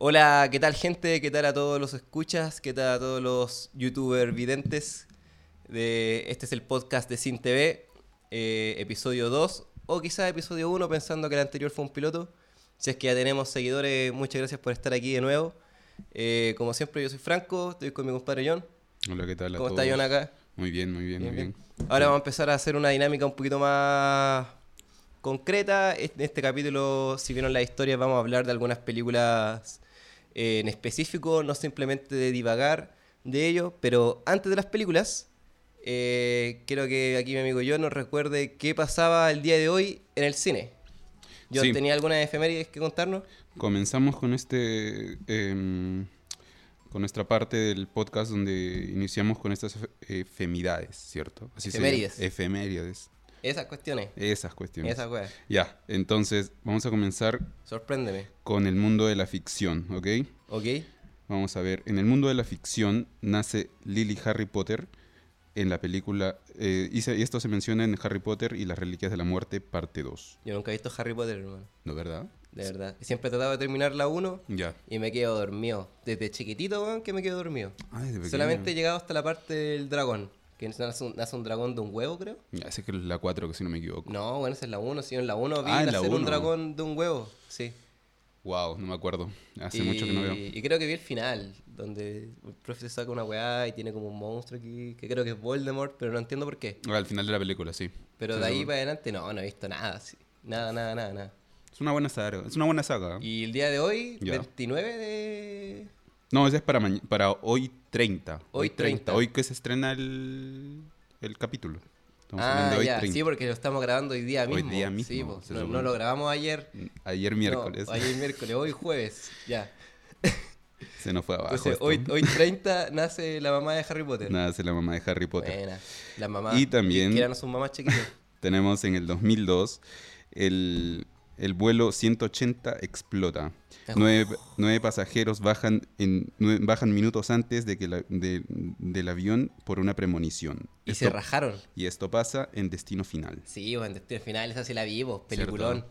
Hola, ¿qué tal gente? ¿Qué tal a todos los escuchas? ¿Qué tal a todos los youtubers videntes? De, este es el podcast de Sin TV, eh, episodio 2 o quizás episodio 1 pensando que el anterior fue un piloto. Si es que ya tenemos seguidores, muchas gracias por estar aquí de nuevo. Eh, como siempre, yo soy Franco, estoy con mi compadre John. Hola, ¿qué tal? a ¿Cómo está todos? John acá? Muy bien, muy bien, Bien, muy bien. bien. Ahora vamos a empezar a hacer una dinámica un poquito más concreta. En este capítulo, si vieron la historia, vamos a hablar de algunas películas eh, en específico, no simplemente de divagar de ello, pero antes de las películas, eh, quiero que aquí mi amigo John nos recuerde qué pasaba el día de hoy en el cine. John, Sí. ¿tenía alguna efemérides que contarnos? Comenzamos con este, em, con nuestra parte del podcast donde iniciamos con estas efe- efemidades, ¿cierto? Así llama. Efemérides. Esas cuestiones. Esas cuestiones. Esas weas. Ya, entonces vamos a comenzar Sorpréndeme. con el mundo de la ficción, ¿ok? ¿Ok? Vamos a ver, en el mundo de la ficción nace Lily Harry Potter en la película, eh, y, se- y esto se menciona en Harry Potter y las Reliquias de la Muerte, parte 2. Yo nunca he visto Harry Potter, hermano. ¿No verdad? De verdad. Siempre he tratado de terminar la 1 Ya. y me quedo dormido. Desde chiquitito, weón, que me quedo dormido. Ah, desde. Solamente he llegado hasta la parte del dragón. Que nace un, nace un dragón de un huevo, creo. Ya, ese que es la 4, que si no me equivoco. No, bueno, esa es la 1. Si yo en la 1 vi Ah, la nacer un dragón de un huevo. Sí. Wow, no me acuerdo. Hace y, mucho que no veo. y creo que vi el final, donde el profe se saca una weá y tiene como un monstruo aquí, que creo que es Voldemort, pero no entiendo por qué. Ah, Al final de la película, sí. Pero Sí, de ahí seguro. para adelante, no, no he visto nada. sí. Nada, nada, nada, nada. Es una buena saga. Es una buena saga. Y el día de hoy, Ya. 29 de... No, ese es para, para hoy 30. Hoy 30. Hoy que se estrena el, el capítulo. Estamos ah, hoy ya, 30. sí, porque lo estamos grabando hoy día Hoy mismo. día Sí, mismo, po. no, no lo grabamos ayer. Ayer miércoles. No, ayer miércoles, hoy jueves, ya. Se nos fue abajo. Entonces, hoy, hoy 30 nace la mamá de Harry Potter. Nada, es la mamá de Harry Potter. Buena. La mamá. Y también- Que eran sus mamás chiquitas. Tenemos en el 2002 el, el vuelo 180 explota. Nueve, nueve pasajeros bajan, en, nueve- bajan minutos antes de que la- de- del avión por una premonición. Y Esto- se rajaron. y esto pasa en Destino Final. Sí, en Destino Final esa sí la vivo. Peliculón.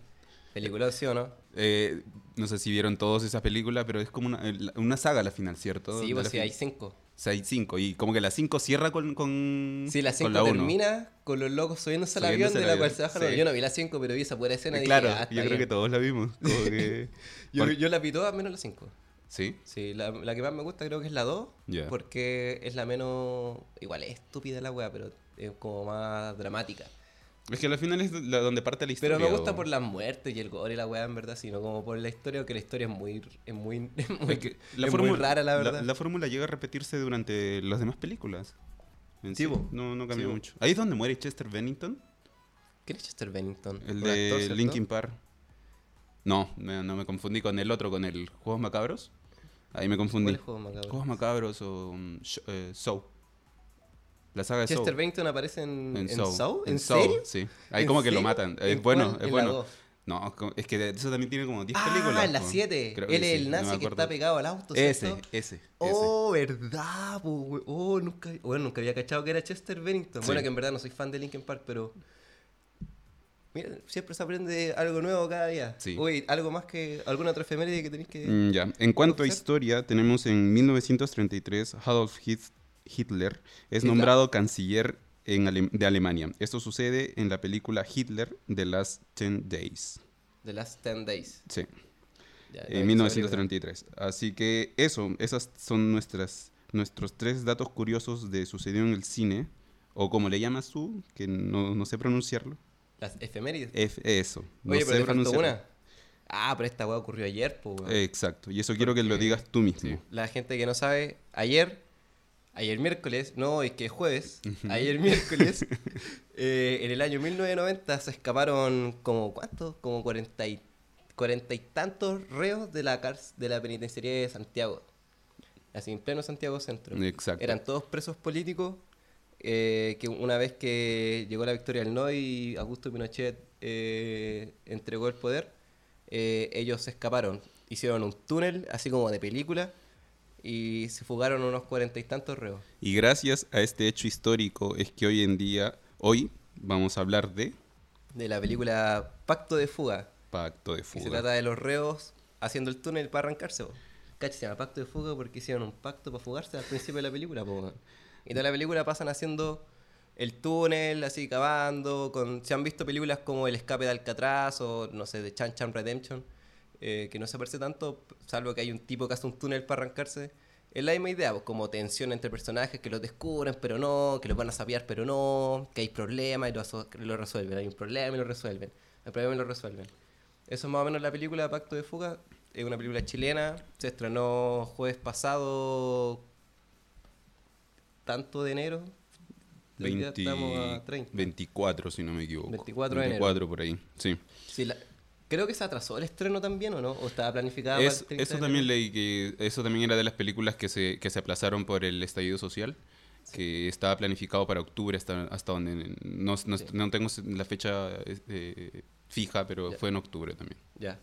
Peliculón, ¿sí o no? Eh, no sé si vieron todos esa película, pero es como una, una saga la final, ¿cierto? Sí, pues sí, hay cinco. O sea, hay cinco. Y como que la cinco cierra con, con, Sí, la con 5 la uno. termina con los locos subiéndose al avión de la cual avión, se bajan. sí. Yo no vi la 5, pero vi esa pura escena y dije, claro, "Ah, yo creo bien". que todos la vimos. como que- Yo, Por- yo la vi todas menos la 5. ¿Sí? Sí, la, la que más me gusta creo que es la 2. Ya. Porque es la menos. Igual es estúpida la wea, pero es como más dramática. Es que al final es la- donde parte la historia. Pero me gusta o- por las muertes y el gore y la wea, en verdad, sino como por la historia, que la historia es muy. Es muy, es muy, Es que es muy rara, la verdad. La, fórmula llega a repetirse durante las demás películas. En Sí, no, no cambia Sí, mucho. Ahí es donde muere Chester Bennington, ¿Quién es Chester Bennington? el de actor. Linkin Park. No, me- no me confundí con el otro, con el Juegos Macabros. Ahí me confundí. ¿Cuál es Juego Macabro? Juegos Macabros o um, Sh- eh, Saw. La saga de Chester. Bennington aparece en, en. Saw. ¿En, Saw, serio? Sí. Ahí ¿En como que lo matan. Es ¿En bueno, cuál? es ¿En bueno. No, es que eso también tiene como 10 Ah, películas. en la po. 7. Creo Él es el no nazi que está pegado al auto, Ese, ¿cierto? ese, ese. Oh, verdad, po, Oh, nunca, bueno, nunca había cachado que era Chester Bennington. Bueno, que en verdad no soy fan de Linkin Park, pero. Mira, siempre se aprende algo nuevo cada día. Sí. Uy, algo más que. ¿Alguna otra efeméride que tenéis que.? Mm, ya. En cuanto a historia, tenemos en 1933 Adolf Hit- Hitler es Hitler. nombrado canciller en Ale- de Alemania. Esto sucede en la película Hitler The Last Ten Days. The Last 10 Days. Sí, Ya, en visto esa película. 1933. Así que eso, esas son nuestras, nuestros tres datos curiosos de sucedió en el cine, o como le llamas tú, que no, no sé pronunciarlo. Las efemérides. F- eso. No Oye, sé pero faltó pronunciarlo. una. Ah, pero esta weá ocurrió ayer, pues. Exacto, y eso quiero que lo Porque- digas tú mismo. Sí. La gente que no sabe, ayer, ayer miércoles, no hoy que es jueves, ayer miércoles, eh, en el año 1990 se escaparon como, ¿cuántos? Como 40 y, 40 y tantos reos de la, cárcel, de la penitenciaría de Santiago. Así, en pleno Santiago Centro. Exacto. Eran todos presos políticos eh, que una vez que llegó la victoria del no y Augusto Pinochet eh, entregó el poder, eh, ellos se escaparon. Hicieron un túnel, así como de película, y se fugaron unos cuarenta y tantos reos. Y gracias a este hecho histórico es que hoy en día, hoy vamos a hablar de De la película Pacto de Fuga, Pacto de que se Fuga. trata de los reos haciendo el túnel para arrancarse. po. Cacha, se llama Pacto de Fuga porque hicieron un pacto para fugarse al principio de la película, po. Y toda la película pasan haciendo el túnel, así cavando. Con, se han visto películas como El escape de Alcatraz o, no sé, de Chan Chan Redemption, eh, que no se parece tanto, salvo que hay un tipo que hace un túnel para arrancarse. Es la misma idea, pues, como tensión entre personajes que los descubren, pero no, que los van a sapear, pero no, que hay problemas y lo, lo resuelven. Hay un problema y lo resuelven. El problema y lo resuelven. Eso es más o menos la película Pacto de Fuga. Es una película chilena. Se estrenó jueves pasado, tanto de enero. Hoy día 20 estamos a 30. 24, si no me equivoco. 24 de enero. 24 por ahí, sí. Sí, la- creo que se atrasó el estreno también, ¿o no? ¿O estaba planificado para Es- el 30 eso también leí que eso también era de las películas que se, que se aplazaron por el estallido social, que estaba planificado para octubre hasta, hasta donde no, no, Sí. no tengo la fecha eh, fija, pero Ya. fue en octubre también. Ya,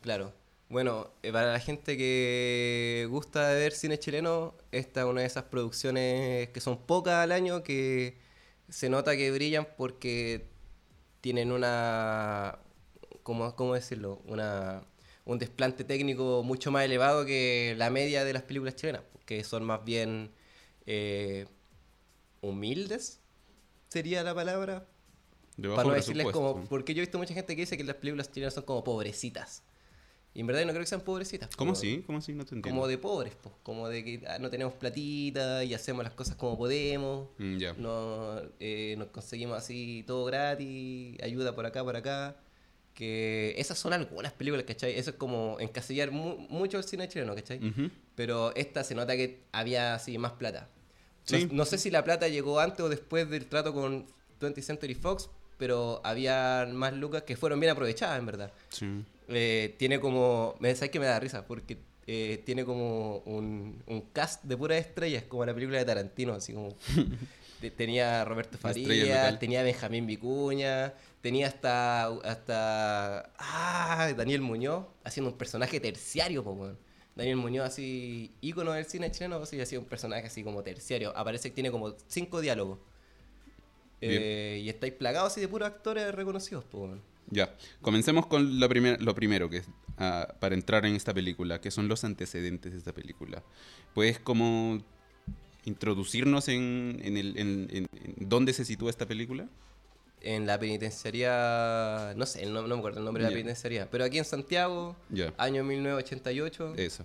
claro. Bueno, eh, para la gente que gusta de ver cine chileno, esta es una de esas producciones que son pocas al año, que se nota que brillan porque tienen una, ¿cómo, cómo decirlo? Una, un desplante técnico mucho más elevado que la media de las películas chilenas, que son más bien eh, humildes, sería la palabra, De bajo para no decirles como, porque yo he visto mucha gente que dice que las películas chilenas son como pobrecitas. Y en verdad yo no creo que sean pobrecitas. ¿Cómo como- así? ¿Cómo así? No te entiendo. Como de pobres, pues. Como de que ah, no tenemos platita y hacemos las cosas como podemos. Mm, ya. No, eh, nos conseguimos así todo gratis, ayuda por acá, por acá. Que esas son algunas películas, ¿cachai? Eso es como encasillar mu- mucho el cine chileno, ¿cachai? Ujú. Pero esta se nota que había así más plata. No, Sí. no sé si la plata llegó antes o después del trato con 20th Century Fox, pero había más lucas que fueron bien aprovechadas, en verdad. Sí. Eh, tiene como. Me sabes que me da risa, porque eh, tiene como un, un cast de puras estrellas, como la película de Tarantino, así como. te- tenía Roberto Una estrella Faría, local. tenía Benjamín Vicuña, tenía hasta. hasta. Ah, Daniel Muñoz, haciendo un personaje terciario, po. Daniel Muñoz, así, ícono del cine chileno, así, hacía un personaje así como terciario. Aparece que tiene como cinco diálogos. Eh, y estáis plagados así de puros actores reconocidos, po. Ya, comencemos con lo, primer- lo primero, que es ah, para entrar en esta película, que son los antecedentes de esta película. ¿Puedes como introducirnos en, en el, en dónde se sitúa esta película? En la penitenciaría, no sé, no, no me acuerdo el nombre de la penitenciaría, pero aquí en Santiago, año 1988, eso.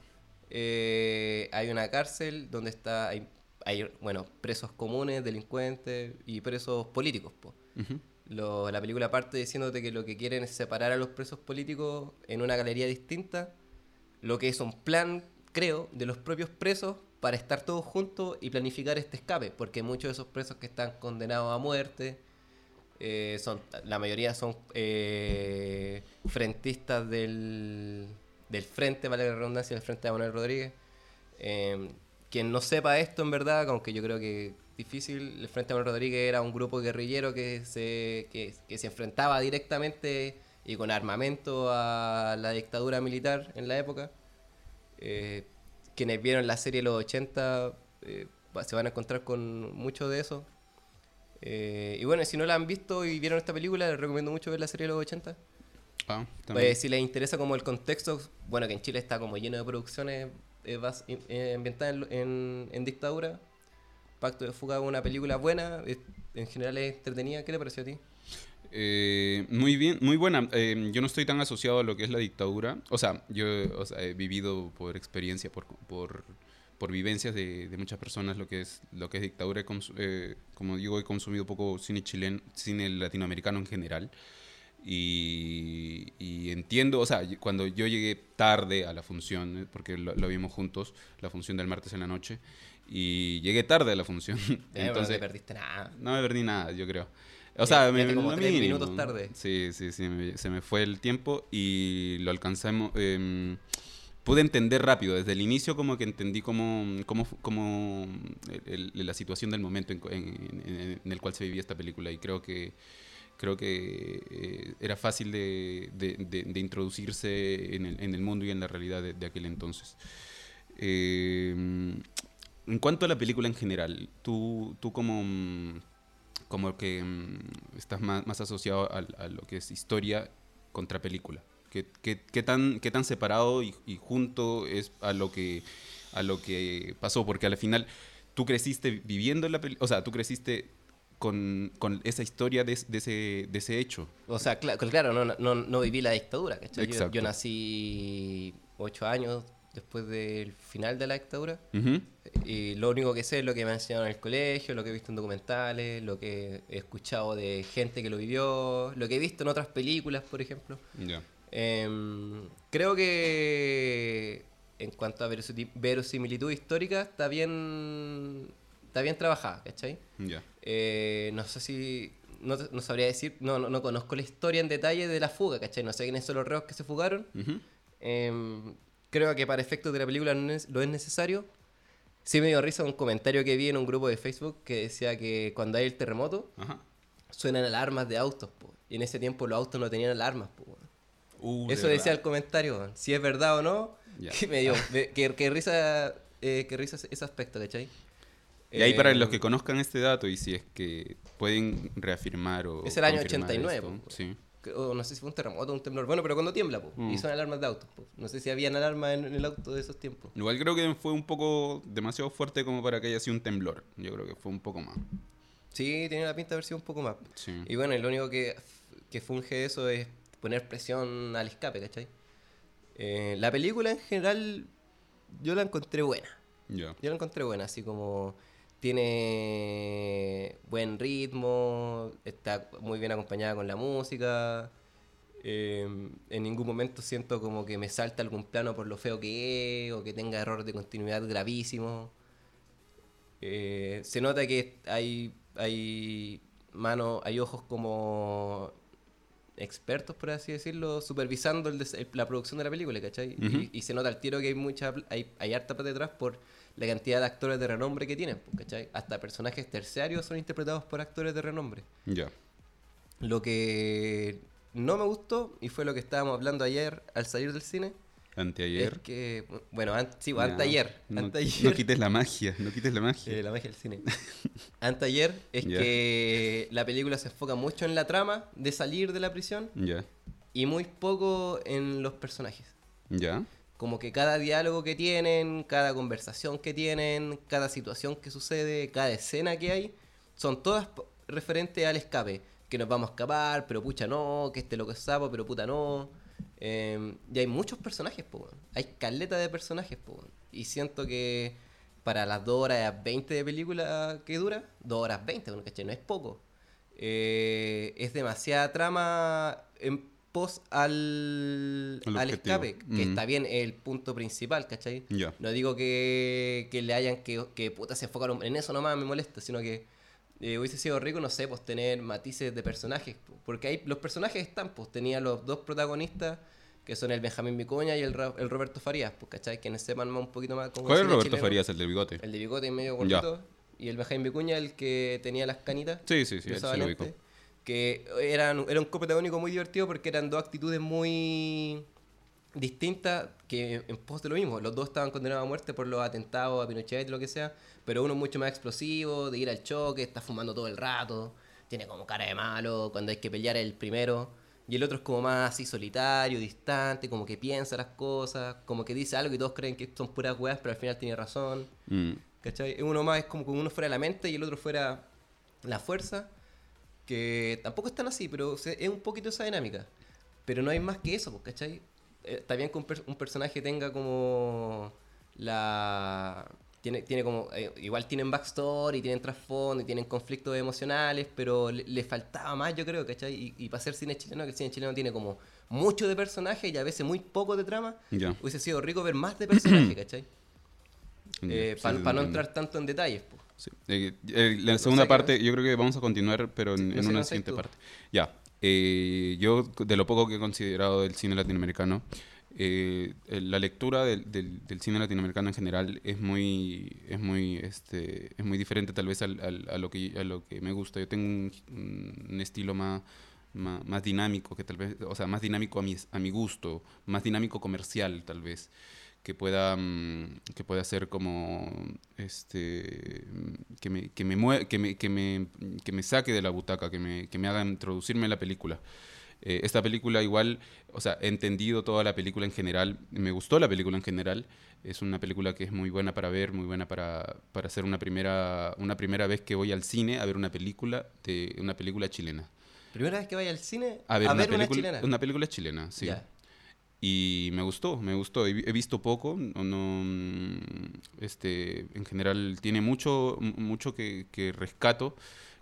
eh, hay una cárcel donde está, hay, hay, bueno, presos comunes, delincuentes y presos políticos. po. Ujú. Lo- la película parte diciéndote que lo que quieren es separar a los presos políticos en una galería distinta, lo que es un plan, creo, de los propios presos para estar todos juntos y planificar este escape, porque muchos de esos presos que están condenados a muerte, eh, son la mayoría son eh, frentistas del, del frente, vale la redundancia, del frente de Manuel Rodríguez. Eh, quien no sepa esto en verdad, aunque yo creo que difícil, el Frente de Manuel Rodríguez era un grupo guerrillero que se, que, se enfrentaba directamente y con armamento a la dictadura militar en la época. Eh, quienes vieron la serie de los 80 eh, se van a encontrar con mucho de eso. Eh, y bueno, si no la han visto y vieron esta película, les recomiendo mucho ver la serie de los 80. Ah, Pues, si les interesa como el contexto, bueno, que en Chile está como lleno de producciones eh, eh, ambientadas en, en- en dictadura. Pacto de Fuga una película buena, en general es entretenida. ¿Qué te pareció a ti? Eh, muy bien, muy buena. Eh, yo no estoy tan asociado a lo que es la dictadura. O sea, yo o sea, he vivido por experiencia, por, por, por vivencias de, de muchas personas lo que es lo que es dictadura. Eh, como digo, he consumido poco cine chileno, cine latinoamericano en general. Y, y entiendo, o sea, cuando yo llegué tarde a la función, eh, porque lo, lo vimos juntos, la función del martes en la noche, y llegué tarde a la función. Eh, bueno, no Entonces, te perdiste nada. no me perdí nada, yo creo. O sea, ya me, como tres minutos tarde. Sí, sí, sí, me- se me fue el tiempo y lo alcanzamos. em, pude entender rápido, desde el inicio como que entendí cómo el- el- la situación del momento en, en- en- el cual se vivía esta película y creo que creo que eh, era fácil de, introducirse en el, mundo y en la realidad de, aquel entonces. Eh, en cuanto a la película en general, tú, tú como, como que mm, estás más, asociado al- a, lo que es historia contra película. ¿Qué, qué, qué tan, qué tan separado y, y junto es a lo que a lo que pasó? Porque al final tú creciste viviendo la película, o sea, tú creciste con, con esa historia de, de, ese, de ese hecho. O sea, cla- claro, no, no, no viví la dictadura. Yo, yo nací ocho años después del final de la dictadura. Ujú. Y lo único que sé es lo que me han enseñado en el colegio, lo que he visto en documentales, lo que he escuchado de gente que lo vivió, lo que he visto en otras películas, por ejemplo. Ya. Em, creo que en cuanto a verosi- verosimilitud histórica está bien está bien trabajada, ¿cachai? Ya. Eh, no sé si no, no sabría decir, no, no, no conozco la historia en detalle de la fuga, ¿cachai? No sé quiénes son los reos que se fugaron. Ujú. Em, creo que para efectos de la película no es, lo es necesario. Sí me dio risa un comentario que vi en un grupo de Facebook que decía que cuando hay el terremoto Ajá. suenan alarmas de autos, po. y en ese tiempo los autos no tenían alarmas. Po. Uh, de Eso decía verdad. el comentario, si es verdad o no, Ya. que me dio, que, que risa, eh, que risa ese aspecto, ¿cachai? Y ahí para Eh, los que conozcan este dato y si es que pueden reafirmar o Es el año confirmar 89, esto, po. sí. o no sé si fue un terremoto o un temblor, bueno, pero cuando tiembla, po, Mm. y son alarmas de autos, po. no sé si habían alarmas en, en el auto de esos tiempos. Igual creo que fue un poco demasiado fuerte como para que haya sido un temblor. Yo creo que fue un poco más. Sí, tenía la pinta de haber sido un poco más. Sí. Y bueno, y lo único que, que funge eso es poner presión al escape, ¿cachai? Eh, la película en general yo la encontré buena. Ya. Yo la encontré buena, así como tiene buen ritmo, está muy bien acompañada con la música. eh, en ningún momento siento como que me salta algún plano por lo feo que es o que tenga errores de continuidad gravísimos. Eh, se nota que hay, hay manos, hay ojos como expertos, por así decirlo, supervisando el des- el- la producción de la película, ¿cachai? Ujú. y, y se nota al tiro que hay mucha hay, hay harta plata detrás por la cantidad de actores de renombre que tienen, pues, ¿cachai? Hasta personajes terciarios son interpretados por actores de renombre. Ya. Lo que no me gustó, y fue lo que estábamos hablando ayer al salir del cine, Anteayer. es que, bueno, an- sí, anteayer, No, anteayer. no quites la magia, no quites la magia. Eh, la magia del cine. Anteayer es que la película se enfoca mucho en la trama de salir de la prisión Ya. y muy poco en los personajes. Ya. Como que cada diálogo que tienen, cada conversación que tienen, cada situación que sucede, cada escena que hay, son todas referentes al escape. Que nos vamos a escapar, pero pucha no, que este loco es sapo, pero puta no. Eh, y hay muchos personajes, po. Hay caleta de personajes, po. Y siento que para las 2 horas 20 de película que dura, 2 horas 20, bueno, ¿cachai? No es poco. Eh, es demasiada trama en pos al, Al escape, que Mm. está bien, es el punto principal, ¿cachai? No digo que, que le hayan, que, que puta se enfocaron en eso nomás, me molesta, sino que eh, hubiese sido rico, no sé, pues tener matices de personajes, po, porque ahí los personajes están, pues tenía los dos protagonistas, que son el Benjamín Vicuña y el, Ra- el Roberto Farías, pues, ¿cachai? Quienes sepan más un poquito más como ¿Cuál es cine Roberto chileno. Farías, el del bigote? El de bigote y medio Ya. gordito, y el Benjamín Vicuña, el que tenía las canitas. Sí, sí, sí, él sí lo que eran, era un coprotagónico muy divertido porque eran dos actitudes muy distintas que en pos de lo mismo. Los dos estaban condenados a muerte por los atentados a Pinochet, lo que sea, pero uno mucho más explosivo, de ir al choque, está fumando todo el rato, tiene como cara de malo, cuando hay que pelear el primero. Y el otro es como más así solitario, distante, como que piensa las cosas, como que dice algo y todos creen que son puras weas, pero al final tiene razón. Mm. ¿Cachai? Uno más es como que uno fuera la mente y el otro fuera la fuerza. Que tampoco están así, pero es un poquito esa dinámica. Pero no hay más que eso, pues, ¿cachai? Está bien que un, per- un personaje tenga como la... Tiene, tiene como... eh, igual tienen backstory, tienen trasfondo y tienen conflictos emocionales, pero le, le faltaba más, yo creo, ¿cachai? Y, y para ser cine chileno, que el cine chileno tiene como mucho de personaje y a veces muy poco de trama, Ya. hubiese sido rico ver más de personaje, ¿cachai? Eh, sí, para no entrar tanto en detalles. pues. Sí. Eh, eh, la segunda parte, yo creo que vamos a continuar, pero en, no en sé una siguiente parte. Ya. Eh, yo, de lo poco que he considerado del cine latinoamericano, eh, la lectura del, del- cine latinoamericano en general es muy, es muy, este, es muy diferente tal vez al- al- a, lo que, a lo que me gusta. Yo tengo un, un estilo más, más, más dinámico, que tal vez, o sea, más dinámico a mi, a mi gusto, más dinámico comercial tal vez que pueda mm, que pueda ser como este que me que me, mue- que me, que me, que me saque de la butaca que me, que me haga introducirme en la película Eh, esta película igual, o sea, he entendido toda la película en general, me gustó la película en general, es una película que es muy buena para ver, muy buena para, para hacer una primera, una primera vez que voy al cine a ver una película, de, una película chilena. ¿Primera vez que vaya al cine A ver, a una, ver una película, chilena? una película chilena, sí. Y me gustó, me gustó. He, vi- he visto poco, no, no, mm, este, en general tiene mucho, mucho que, que rescato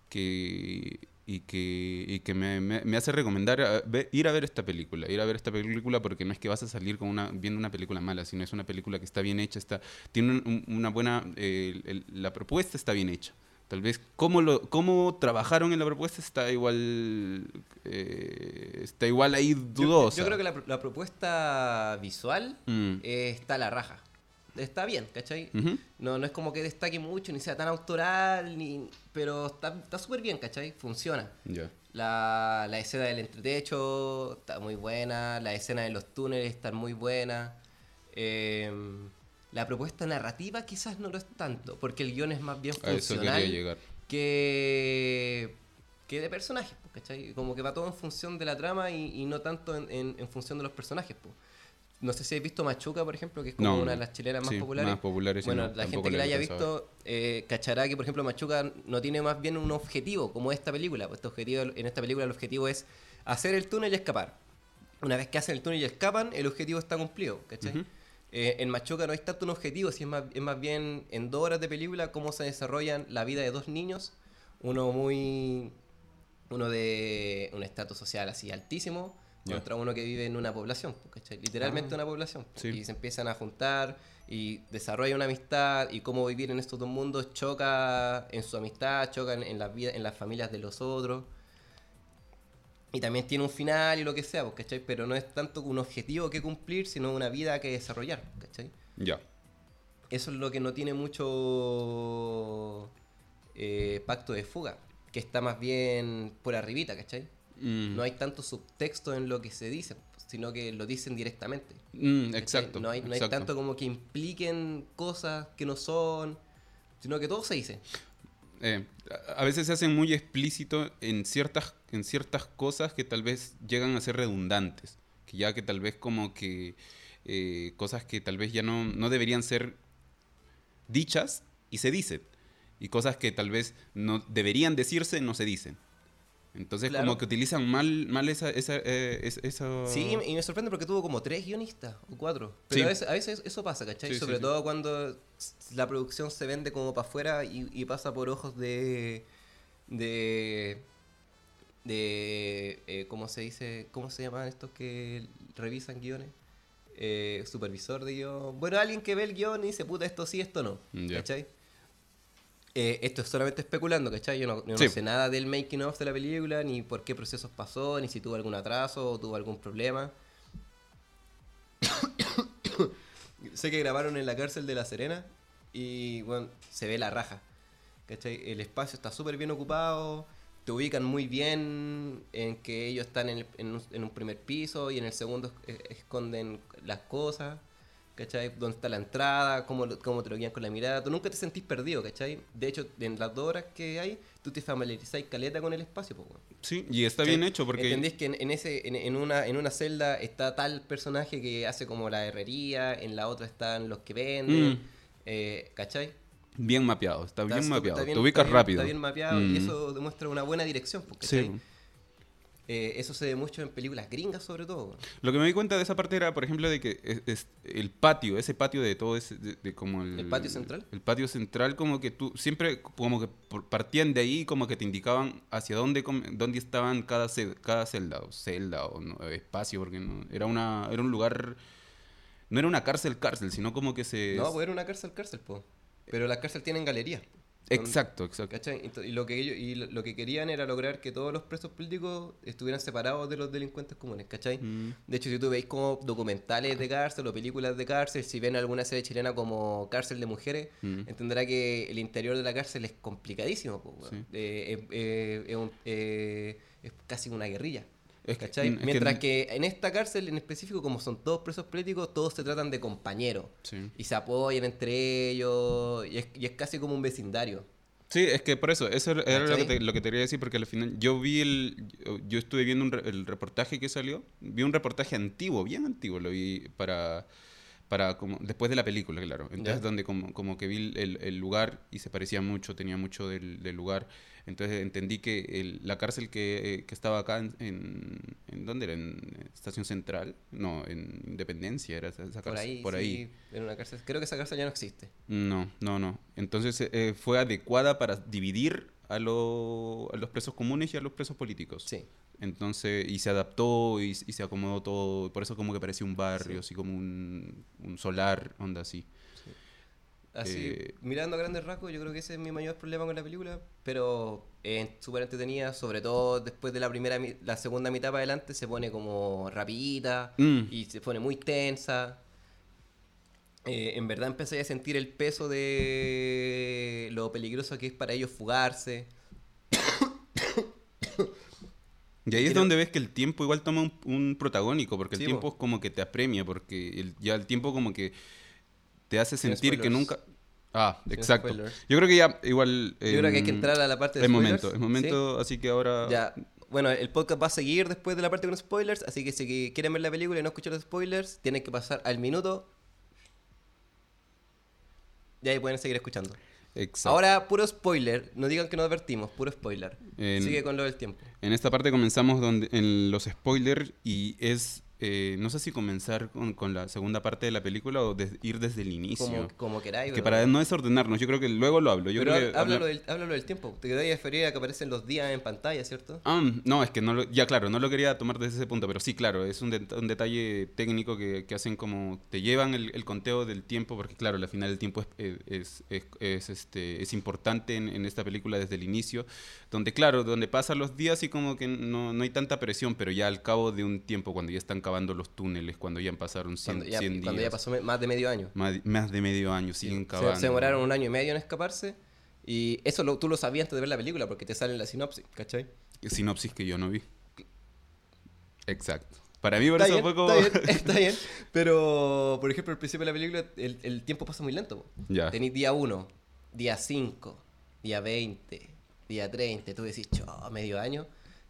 que, y que, y que me, me- hace recomendar a- ir a ver esta película, ir a ver esta película porque no es que vas a salir con una, viendo una película mala, sino es una película que está bien hecha, está, tiene un- una buena, eh, el- la propuesta está bien hecha. Tal vez cómo, lo, cómo trabajaron en la propuesta está igual, eh, está igual ahí dudosa. Yo, creo que la, la propuesta visual Mm. eh, está a la raja. Está bien, ¿cachai? No, no es como que destaque mucho, ni sea tan autoral, ni pero está está súper bien, ¿cachai? Funciona. La, la escena del entretecho está muy buena, la escena de los túneles está muy buena. Eh, la propuesta narrativa quizás no lo es tanto, porque el guion es más bien eso funcional que, que de personajes, pues, ¿cachai? Como que va todo en función de la trama y, y no tanto en, en- en función de los personajes. pues. No sé si habéis visto Machuca, por ejemplo, que es como No. una de las chilenas más Sí, populares. más populares, bueno, no, la gente que la haya visto eh, cachará que, por ejemplo, Machuca no tiene más bien un objetivo, como esta película. Pues este objetivo, en esta película el objetivo es hacer el túnel y escapar. Una vez que hacen el túnel y escapan, el objetivo está cumplido, ¿cachai? Ujú. Eh, en Machuca no es tanto un objetivo, sino es más, es más bien en dos horas de película cómo se desarrollan la vida de dos niños. Uno muy. Uno de un estatus social así altísimo, Ya. contra uno que vive en una población, pues, ¿cachai? Literalmente Ah. una población. Sí. Y se empiezan a juntar y desarrollan una amistad y cómo vivir en estos dos mundos choca en su amistad, choca en, en las vidas, en las familias de los otros. Y también tiene un final y lo que sea, pues, ¿cachai? Pero no es tanto un objetivo que cumplir, sino una vida que desarrollar, ¿cachai? Ya. Eso es lo que no tiene mucho eh, pacto de fuga, que está más bien por arribita, ¿cachai? Mm. No hay tanto subtexto en lo que se dice, sino que lo dicen directamente. Mm, exacto. No hay, no hay tanto como que impliquen cosas que no son, sino que todo se dice. Eh, a veces se hacen muy explícito en ciertas, en ciertas cosas que tal vez llegan a ser redundantes. Que ya que tal vez como que eh, cosas que tal vez ya no, no deberían ser dichas y se dicen. Y cosas que tal vez no deberían decirse no se dicen. Entonces Claro. como que utilizan mal, mal esa, esa, eh, es- eso... Sí, y me sorprende porque tuvo como tres guionistas o cuatro. Pero Sí. a, veces, a veces eso pasa, ¿cachai? Sí, Sobre sí. todo cuando la producción se vende como para afuera y, y pasa por ojos de. de. de. eh, ¿Cómo se dice? ¿Cómo se llaman estos que revisan guiones? Eh, supervisor de guion. Bueno, alguien que ve el guion y dice, puta, esto sí, esto no. Ya. ¿cachai? Eh, esto es solamente especulando, ¿cachai? Yo no, yo no sé nada del making of de la película, ni por qué procesos pasó, ni si tuvo algún atraso o tuvo algún problema. sé que grabaron en la cárcel de La Serena y bueno, se ve la raja. ¿Cachai? El espacio está súper bien ocupado, te ubican muy bien en que ellos están en, el- en un, en un primer piso y en el segundo es- esconden las cosas. ¿Cachai? ¿Dónde está la entrada? ¿Cómo, ¿Cómo te lo guían con la mirada? Tú nunca te sentís perdido, ¿cachai? De hecho, en las dos horas que hay, tú te familiarizás caleta con el espacio, po, weón. Sí, y está ¿Cachai? bien hecho porque... Entendés que en, en ese, en, en una, en una celda está tal personaje que hace como la herrería, en la otra están los que venden, Mm. eh, ¿cachai? Bien mapeado, está, Está bien mapeado. está bien- te ubicas está bien- rápido. Está bien mapeado y Mm. eso demuestra una buena dirección, pues, Sí. Eh, eso se ve mucho en películas gringas sobre todo. Lo que me di cuenta de esa parte era, por ejemplo, de que es, es el patio, ese patio de todo ese, de, de como el, ¿El patio central? El patio central, como que tú siempre, como que partían de ahí, como que te indicaban hacia dónde, dónde estaban cada, cada celda, o celda, o no, espacio, porque no, era, una, era un lugar, no era una cárcel, cárcel, sino como que se... No, pues era una cárcel, cárcel, po. Pero las cárceles tienen galerías. Exacto, exacto. Y lo, que ellos, y lo, que querían era lograr que todos los presos políticos estuvieran separados de los delincuentes comunes, ¿cachai? Mm. De hecho, si tú veis como documentales de cárcel o películas de cárcel, si ven alguna serie chilena como Cárcel de Mujeres, Mm. entenderá que el interior de la cárcel es complicadísimo. po. Sí. Eh, eh, eh, eh, es casi una guerrilla. Es que- ¿cachai? es Mientras que en esta cárcel en específico, como son todos presos políticos, todos se tratan de compañeros Sí. y se apoyan entre ellos y es, y es casi como un vecindario. Sí, es que por eso, eso era lo que, te, lo que te quería decir, porque al final yo vi el, yo, estuve viendo un el reportaje que salió, vi un reportaje antiguo, bien antiguo, lo vi para, para como, después de la película, claro, entonces Ya. donde como, como que vi el, el lugar y se parecía mucho, tenía mucho del, del lugar, entonces entendí que el- la cárcel que, eh, que estaba acá en, en, ¿en dónde era? ¿En Estación Central? No, en Independencia era esa, Por ahí, por ahí. en una cárcel. Creo que esa cárcel ya no existe. No, no, no. Entonces eh, fue adecuada para dividir a, lo- a los presos comunes y a los presos políticos. Sí. Entonces, y se adaptó y, y se acomodó todo. Por eso como que parecía un barrio, así como un, un solar, onda así. Así, Eh, mirando a grandes rasgos, yo creo que ese es mi mayor problema con la película, pero es súper entretenida, sobre todo después de la primera, la segunda mitad para adelante se pone como rapidita Mm. y se pone muy tensa. Eh, en verdad empecé a sentir el peso de lo peligroso que es para ellos fugarse. Y ahí es donde ves que el tiempo igual toma un, un protagónico, porque el Sí, tiempo po. es como que te apremia, porque el- ya el tiempo como que te hace Sin sentir que nunca... Ah, Sin exacto. spoilers. Yo creo que ya igual... Yo creo que hay que em, entrar a la parte de Es spoilers, momento, es momento, así que ahora... Ya, bueno, el podcast va a seguir después de la parte con spoilers, así que si quieren ver la película y no escuchar los spoilers, tienen que pasar al minuto. Y ahí pueden seguir escuchando. Exacto. Ahora, puro spoiler. No digan que no advertimos, puro spoiler. En- Sigue con lo del tiempo. En esta parte comenzamos donde, en los spoilers y es, eh, no sé si comenzar con, con la segunda parte de la película o des- ir desde el inicio. Como, como queráis. que para no desordenarnos, yo creo que luego lo hablo. Yo pero creo que háblalo, habla- del, háblalo del tiempo. Te quería referir a que aparecen los días en pantalla, ¿cierto? Ah, no, es que no lo, ya claro, no lo quería tomar desde ese punto, pero sí, claro, es un, un detalle técnico que, que hacen como, te llevan el, el conteo del tiempo, porque claro, al final el tiempo es, es, es, es, este, es importante en, en esta película desde el inicio, donde claro, donde pasan los días y como que no, no hay tanta presión, pero ya al cabo de un tiempo, cuando ya están cavando los túneles, cuando ya pasaron 100, Cuando ya, 100 días, cuando ya pasó más de medio año. más, más de medio año, siguen Se, cavando. se demoraron un año y medio en escaparse. Y eso lo- tú lo sabías antes de ver la película porque te sale en la sinopsis, ¿cachai? Sinopsis que yo no vi. Exacto. Para mí por Está eso bien, fue como... está bien, está bien. Pero, por ejemplo, al principio de la película, el, el tiempo pasa muy lento. Ya. Tenéis día 1, día 5, día 20, día 30. Tú decís, "Chó, medio año,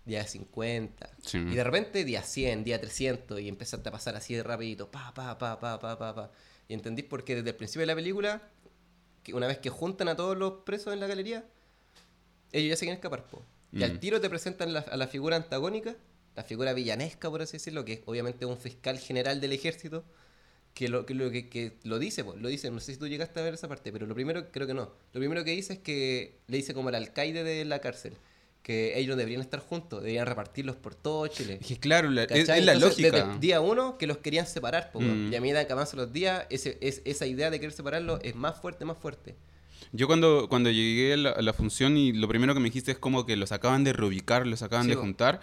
día 50. Sí. Y de repente, día 100, día 300. Y empezaste a pasar así de rapidito. Pa, pa, pa, pa, pa, pa, pa. Y entendís porque desde el principio de la película, que una vez que juntan a todos los presos en la galería, ellos ya se quieren escapar. Po. Y Mm. al tiro te presentan la- a la figura antagónica, la figura villanesca, por así decirlo, que es obviamente un fiscal general del ejército, que lo, que lo, que, que lo dice, pues, lo dice, no sé si tú llegaste a ver esa parte, pero lo primero, creo que no, lo primero que dice es que le dice como el alcaide de la cárcel, que ellos deberían estar juntos, deberían repartirlos por todo Chile. Que claro, la- es, la Entonces, lógica. Desde día uno que los querían separar, po. Mm. y a medida que avanzan los días, ese, es, esa idea de querer separarlos es más fuerte, más fuerte. Yo cuando, cuando llegué a la, a la función y lo primero que me dijiste es como que los acaban de reubicar, los acaban Sí, de juntar.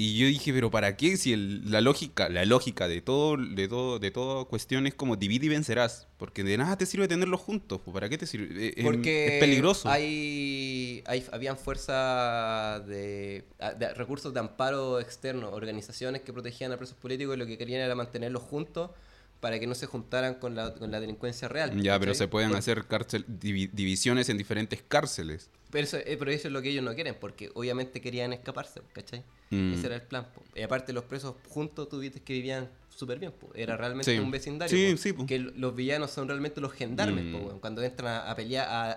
Y yo dije, pero ¿para qué? Si el- la lógica, la lógica de todo, de todo, de toda cuestión es como divide y vencerás. Porque de nada te sirve tenerlos juntos. pues, ¿Para qué te sirve? Eh, Porque es peligroso. Hay, hay, habían fuerzas de, a- de recursos de amparo externo, organizaciones que protegían a presos políticos y lo que querían era mantenerlos juntos para que no se juntaran con la, con la delincuencia real. Ya, pero se pueden Por- hacer cárcel, divi- divisiones en diferentes cárceles. Pero eso, eh, pero eso es lo que ellos no quieren, porque obviamente querían escaparse, ¿cachai? Mm. Ese era el plan. po. Y aparte los presos juntos tú viste que vivían súper bien, po. era realmente Sí. un vecindario. Sí, po. sí. Que los villanos son realmente los gendarmes, Mm. weón, cuando entran a, a pelear, a,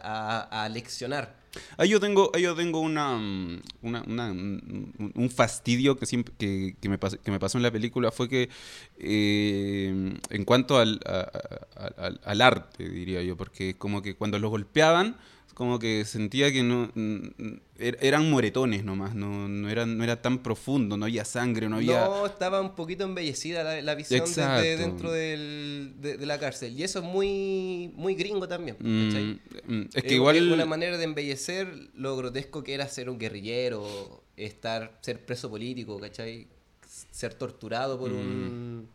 a, a leccionar. Ahí yo tengo, ahí yo tengo una, mm, una- una- un, un fastidio que, siempre, que, que me pasó, que me pasó en la película fue que eh, en cuanto al, al- al arte, diría yo, porque como que cuando los golpeaban, como que sentía que no er- eran moretones nomás, no, no, eran, no era tan profundo, no había sangre, no había... No, estaba un poquito embellecida la, la visión desde dentro del- de, de la cárcel. Y eso es muy, muy gringo también, po, Mm, ¿cachai? mm, es que Es igual... una manera de embellecer lo grotesco que era ser un guerrillero, estar, ser preso político, ¿cachai? Ser torturado por Mm. un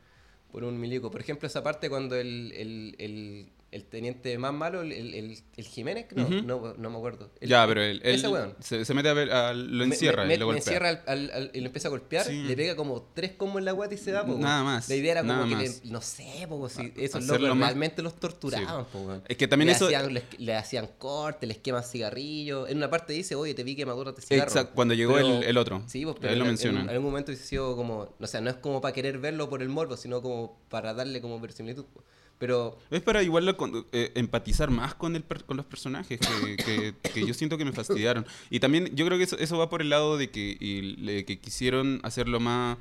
por un milico. Por ejemplo, esa parte cuando el, el, el, el teniente más malo, el, el, el Jiménez, no, no, no me acuerdo. El- ya, pero ese weón. se, se mete a ver, a- lo Me- encierra me, y lo me golpea. encierra al, al- al- y lo empieza a golpear, Sí. le pega como tres combos en la guata y se va, po. Nada más, La idea era como que, le- no sé, po, si esos locos más- realmente los torturaban, po, weón. Es que también le eso- Hacían, les- le, hacían corte, les queman cigarrillos. En una parte dice, oye, te vi quemadura cigarro. Exacto, cuando llegó Pero- el, el otro. Sí, pues, pero Él lo en- en, menciona. en algún momento sido como, o sea, no es como para querer verlo por el morbo, sino como para darle como verosimilitud. Pero Es para igual con- eh, empatizar más con, el per- con los personajes que, que- que yo siento que me fastidiaron. Y también yo creo que eso, eso va por el lado de que, y le- que quisieron hacerlo más,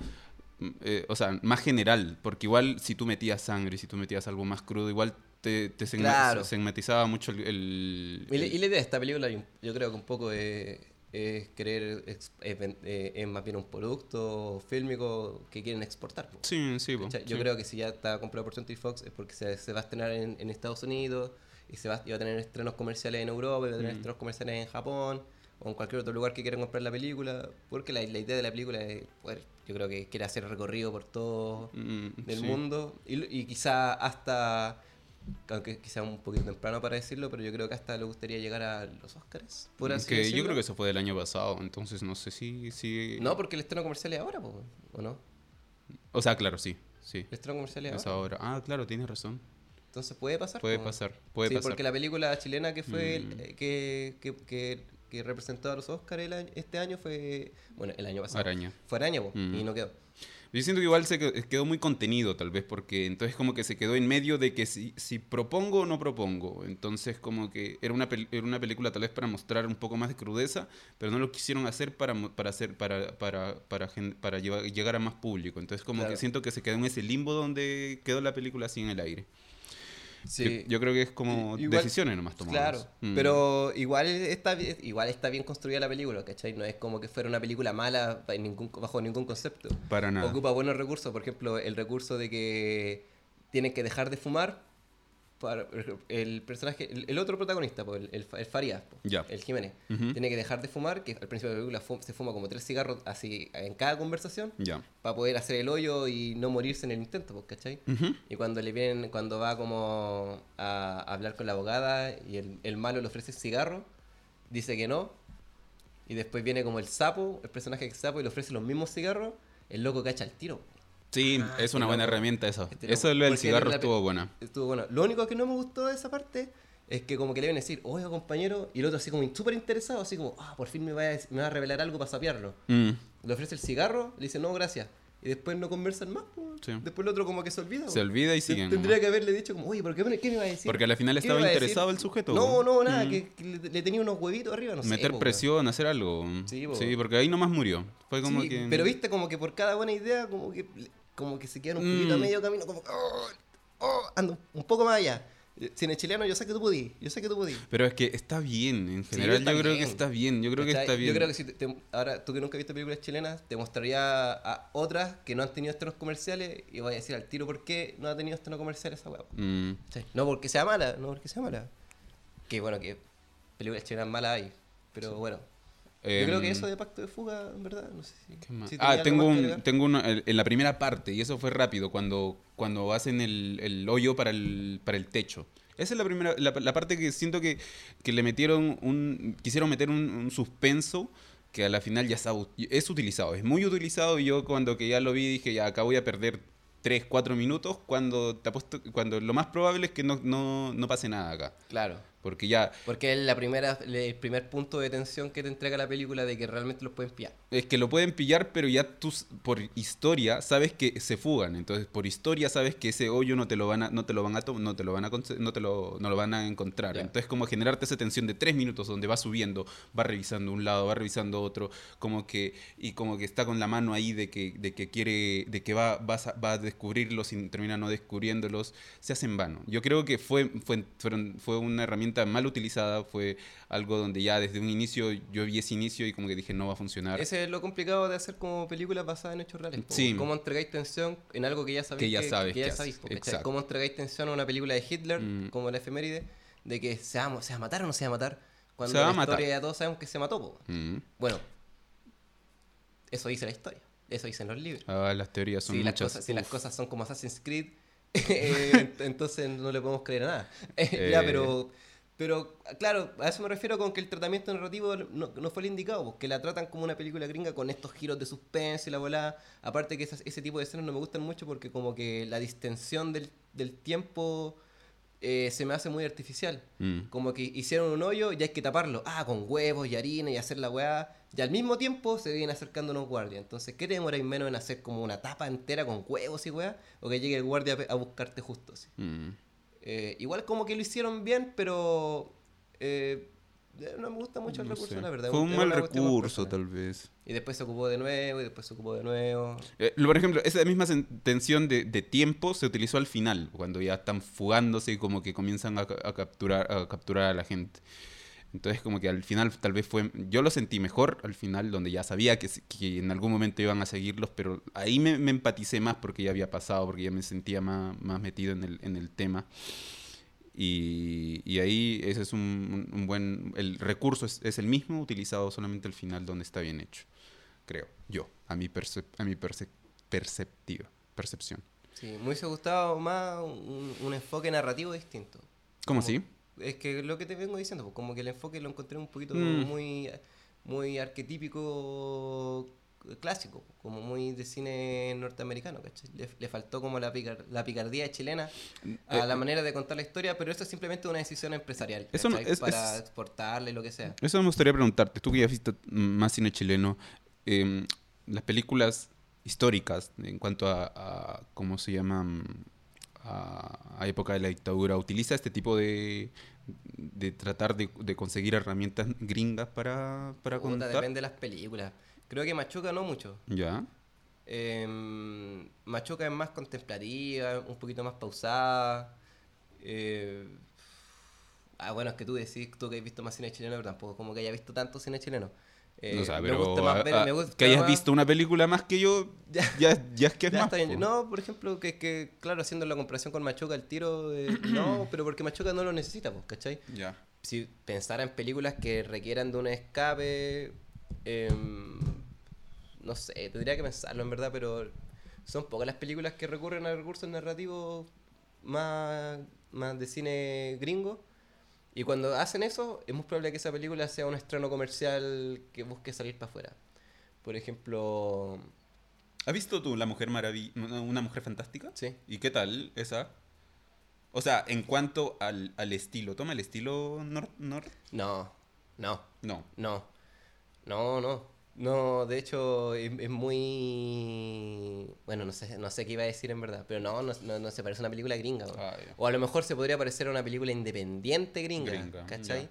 mm, eh, o sea, más general. Porque igual si tú metías sangre, si tú metías algo más crudo, igual te, te Claro. segmatizaba mucho el... el- Y, la- el- y la idea de esta película, yo, yo creo que un poco es, es querer, es, ven- eh, es más bien un producto fílmico que quieren exportar. po. Sí, sí. Yo sí. creo que si ya está comprado por 20 Fox es porque se, se va a estrenar en, en Estados Unidos y se va, y va a tener estrenos comerciales en Europa y va a tener Mm. estrenos comerciales en Japón o en cualquier otro lugar que quieran comprar la película. Porque la, la idea de la película es, poder- yo creo que quiere hacer recorrido por todo Mm, sí. mundo y, y quizá hasta aunque quizá un poquito temprano para decirlo pero yo creo que hasta le gustaría llegar a los Oscars por así Que yo creo que eso fue del año pasado, entonces no sé si... si... no porque el estreno comercial es ahora po, o no O sea, claro, sí, sí. el estreno comercial es Es ahora ahora. Ah, claro, tienes razón. entonces puede pasar Puede pasar, puede sí pasar. porque la película chilena que fue Mm. eh, que, que, que, que representó a los Oscars el año- este año fue bueno el año pasado Araña. fue araña po, Mm. y no quedó Yo siento que igual se que- quedó muy contenido, tal vez, porque entonces como que se quedó en medio de que si, si propongo o no propongo. Entonces como que era una, era una película tal vez para mostrar un poco más de crudeza, pero no lo quisieron hacer para, para, hacer, para, para, para, para llevar- llegar a más público. Entonces como Claro. que siento que se quedó en ese limbo donde quedó la película así en el aire. Sí Yo, yo creo que es como igual- decisiones nomás tomadas. Claro, Mm. pero igual está, bien- igual está bien construida la película, ¿cachai? No es como que fuera una película mala ningún, bajo ningún concepto. Para nada. Ocupa buenos recursos, por ejemplo, el recurso de que tienen que dejar de fumar. Para, el personaje, el, el otro protagonista, po, el, el, Fa- el Farías, po, el Jiménez, tiene que dejar de fumar, que al principio de la película se fuma como tres cigarros así en cada conversación para poder hacer el hoyo y no morirse en el intento, pues, ¿cachai? Y cuando le vienen, cuando va como a hablar con la abogada y el, el malo le ofrece cigarro, dice que no. Y después viene como el sapo, el personaje del sapo, y le ofrece los mismos cigarros, el loco cacha el tiro. Sí, Ah, es una buena loco. herramienta eso. Este. Eso lo del cigarro estuvo buena. Estuvo bueno. Lo único que no me gustó de esa parte es que como que le vienen a decir, oiga compañero, y el otro así como súper interesado, así como, ah, por fin me va, a, me va a revelar algo para sapearlo. Mm. Le ofrece el cigarro, le dice, no, gracias. Y después no conversan más. po. Sí. Después el otro como que se olvida. Se po. olvida y siguen. Tendría que haberle dicho como, oye, ¿por qué, me- qué me va a decir? Porque al final ¿Qué estaba interesado el sujeto. No, no, nada, Mm. que, que le, le tenía unos huevitos arriba, no sé. Meter po, presión, hacer algo. Sí, Sí, po. porque ahí nomás murió. Fue como Sí, que. Pero viste como que por cada buena idea, como que, como que se quedan un poquito a Mm. medio camino, como, oh, oh, ando un poco más allá. En el chileno yo sé que tú podí, yo sé que tú podí. Pero es que está bien, en general está yo creo que bien. está bien, yo creo que está bien. Yo creo que si te- te- ahora tú que nunca has visto películas chilenas, te mostraría a otras que no han tenido estrenos comerciales y voy a decir al tiro por qué no ha tenido estreno comercial esa hueá. Mm, Sí. No porque sea mala, no porque sea mala. Que bueno, que películas chilenas malas hay. Pero bueno. Yo creo que em, eso de Pacto de Fuga, en verdad, no sé si. si ah, tengo, un, tengo el- en la primera parte, y eso fue rápido, cuando, cuando hacen el, el hoyo para el, para el techo. Esa es la primera, la, la parte que siento que, que le metieron un, quisieron meter un, un suspenso que a la final ya está, es utilizado, es muy utilizado y yo cuando que ya lo vi dije, ya acá voy a perder 3, 4 minutos cuando te apuesto, cuando lo más probable es que no, no, no pase nada acá. Claro. Porque ya, Porque es la primera, el primer punto de tensión que te entrega la película de que realmente los pueden pillar. Es que lo pueden pillar, pero ya tú por historia sabes que se fugan. Entonces, por historia sabes que ese hoyo no te lo van a, no te lo van a no te lo van a no te lo, no lo van a encontrar. Ya. Entonces, como generarte esa tensión de tres minutos donde va subiendo, va revisando un lado, va revisando otro, como que, y como que está con la mano ahí de que, de que quiere, de que va, vas a- va a descubrirlos y termina no descubriéndolos, se hace en vano. Yo creo que fue, fue, fueron- fue una herramienta mal utilizada, fue algo donde ya desde un inicio, yo vi ese inicio y como que dije no va a funcionar. Ese es lo complicado de hacer como películas basadas en hechos reales. Sí. Cómo entregáis tensión en algo que ya sabéis Que ya sabes que que sabéis. Cómo entregáis tensión a una película de Hitler, Mm. como la efeméride, de que se va, a- se va a matar o no se va a matar. Cuando Se va la a matar. historia ya todos sabemos que se mató. po. Mm. Bueno, eso dice la historia. Eso dicen los libros. Ah, las teorías son Si las, muchas. cosas, si las cosas son como Assassin's Creed, Eh, entonces no le podemos creer a nada. Ya, Eh. pero, pero claro, a eso me refiero con que el tratamiento narrativo no, no fue el indicado, porque la tratan como una película gringa con estos giros de suspense y la volada. Aparte que esas- ese tipo de escenas no me gustan mucho porque como que la distensión del, del tiempo eh, se me hace muy artificial. Mm. Como que hicieron un hoyo y hay que taparlo. Ah, con huevos y harina y hacer la weá. Y al mismo tiempo se vienen acercando unos guardias. Entonces, ¿qué te demoráis menos en hacer como una tapa entera con huevos y weá? O que llegue el guardia a buscarte justo así. Mm. Eh, igual como que lo hicieron bien, pero eh, no me gusta mucho el No recurso, sé. la verdad. Fue un mal recurso, tal vez. Y después se ocupó de nuevo, y después se ocupó de nuevo. Eh, por ejemplo, esa misma tensión de, de tiempo se utilizó al final, cuando ya están fugándose y como que comienzan a capturar, a capturar a la gente. Entonces como que al final tal vez fue... Yo lo sentí mejor al final, donde ya sabía que, que en algún momento iban a seguirlos, pero ahí me, me empaticé más porque ya había pasado, porque ya me sentía más, más metido en el, en el tema. Y, y ahí ese es un, un- buen... El recurso es, es el mismo, utilizado solamente al final donde está bien hecho, creo, yo, a mi, percep- a mi perce- perceptiva, percepción. Sí, me hubiese gustado más un, un enfoque narrativo distinto. ¿Cómo así? Es que lo que te vengo diciendo, pues, como que el enfoque lo encontré un poquito Mm. muy, muy arquetípico clásico, como muy de cine norteamericano, ¿cachai? Le, le faltó como la, picar- la picardía chilena a Eh, la manera de contar la historia, pero eso es simplemente una decisión empresarial, Eso no- es- para es- exportarle lo que sea. Eso me gustaría preguntarte, tú que ya has visto más cine chileno, em, las películas históricas en cuanto a, a- ¿cómo se llaman? A, a época de la dictadura, ¿utiliza este tipo de, de tratar de, de conseguir herramientas gringas para, para Puta, contar? depende de las películas. Creo que Machuca no mucho. ¿Ya? Eh, Machuca es más contemplativa, un poquito más pausada. Eh, ah, bueno, es que tú decís, tú que has visto más cine chileno, pero tampoco como que haya visto tanto cine chileno. Eh, o sea, me pero gusta más a- ver- a- me gusta que hayas más- visto una película más que yo, Ya. ya, es que es Ya más. está bien. po. No, por ejemplo, que, que claro, haciendo la comparación con Machuca, el tiro, eh, no, pero porque Machuca no lo necesita, pues, ¿cachai? Ya. si pensara en películas que requieran de un escape, em, no sé, tendría que pensarlo en verdad, pero son pocas las películas que recurren a recursos narrativos más, más de cine gringo. Y cuando hacen eso, es muy probable que esa película sea un estreno comercial que busque salir para afuera. Por ejemplo, ¿Has visto tú La Mujer Maravilla, una mujer fantástica? sí, ¿Y qué tal esa? O sea, en cuanto al, al estilo, ¿toma el estilo nor, nor? no, no, No. No, no, no. No, de hecho es, es muy... Bueno, no sé, no sé qué iba a decir en verdad, pero no, no, no, no se parece a una película gringa. Ah. O a lo mejor se podría parecer a una película independiente gringa, Gringa, ¿cachai?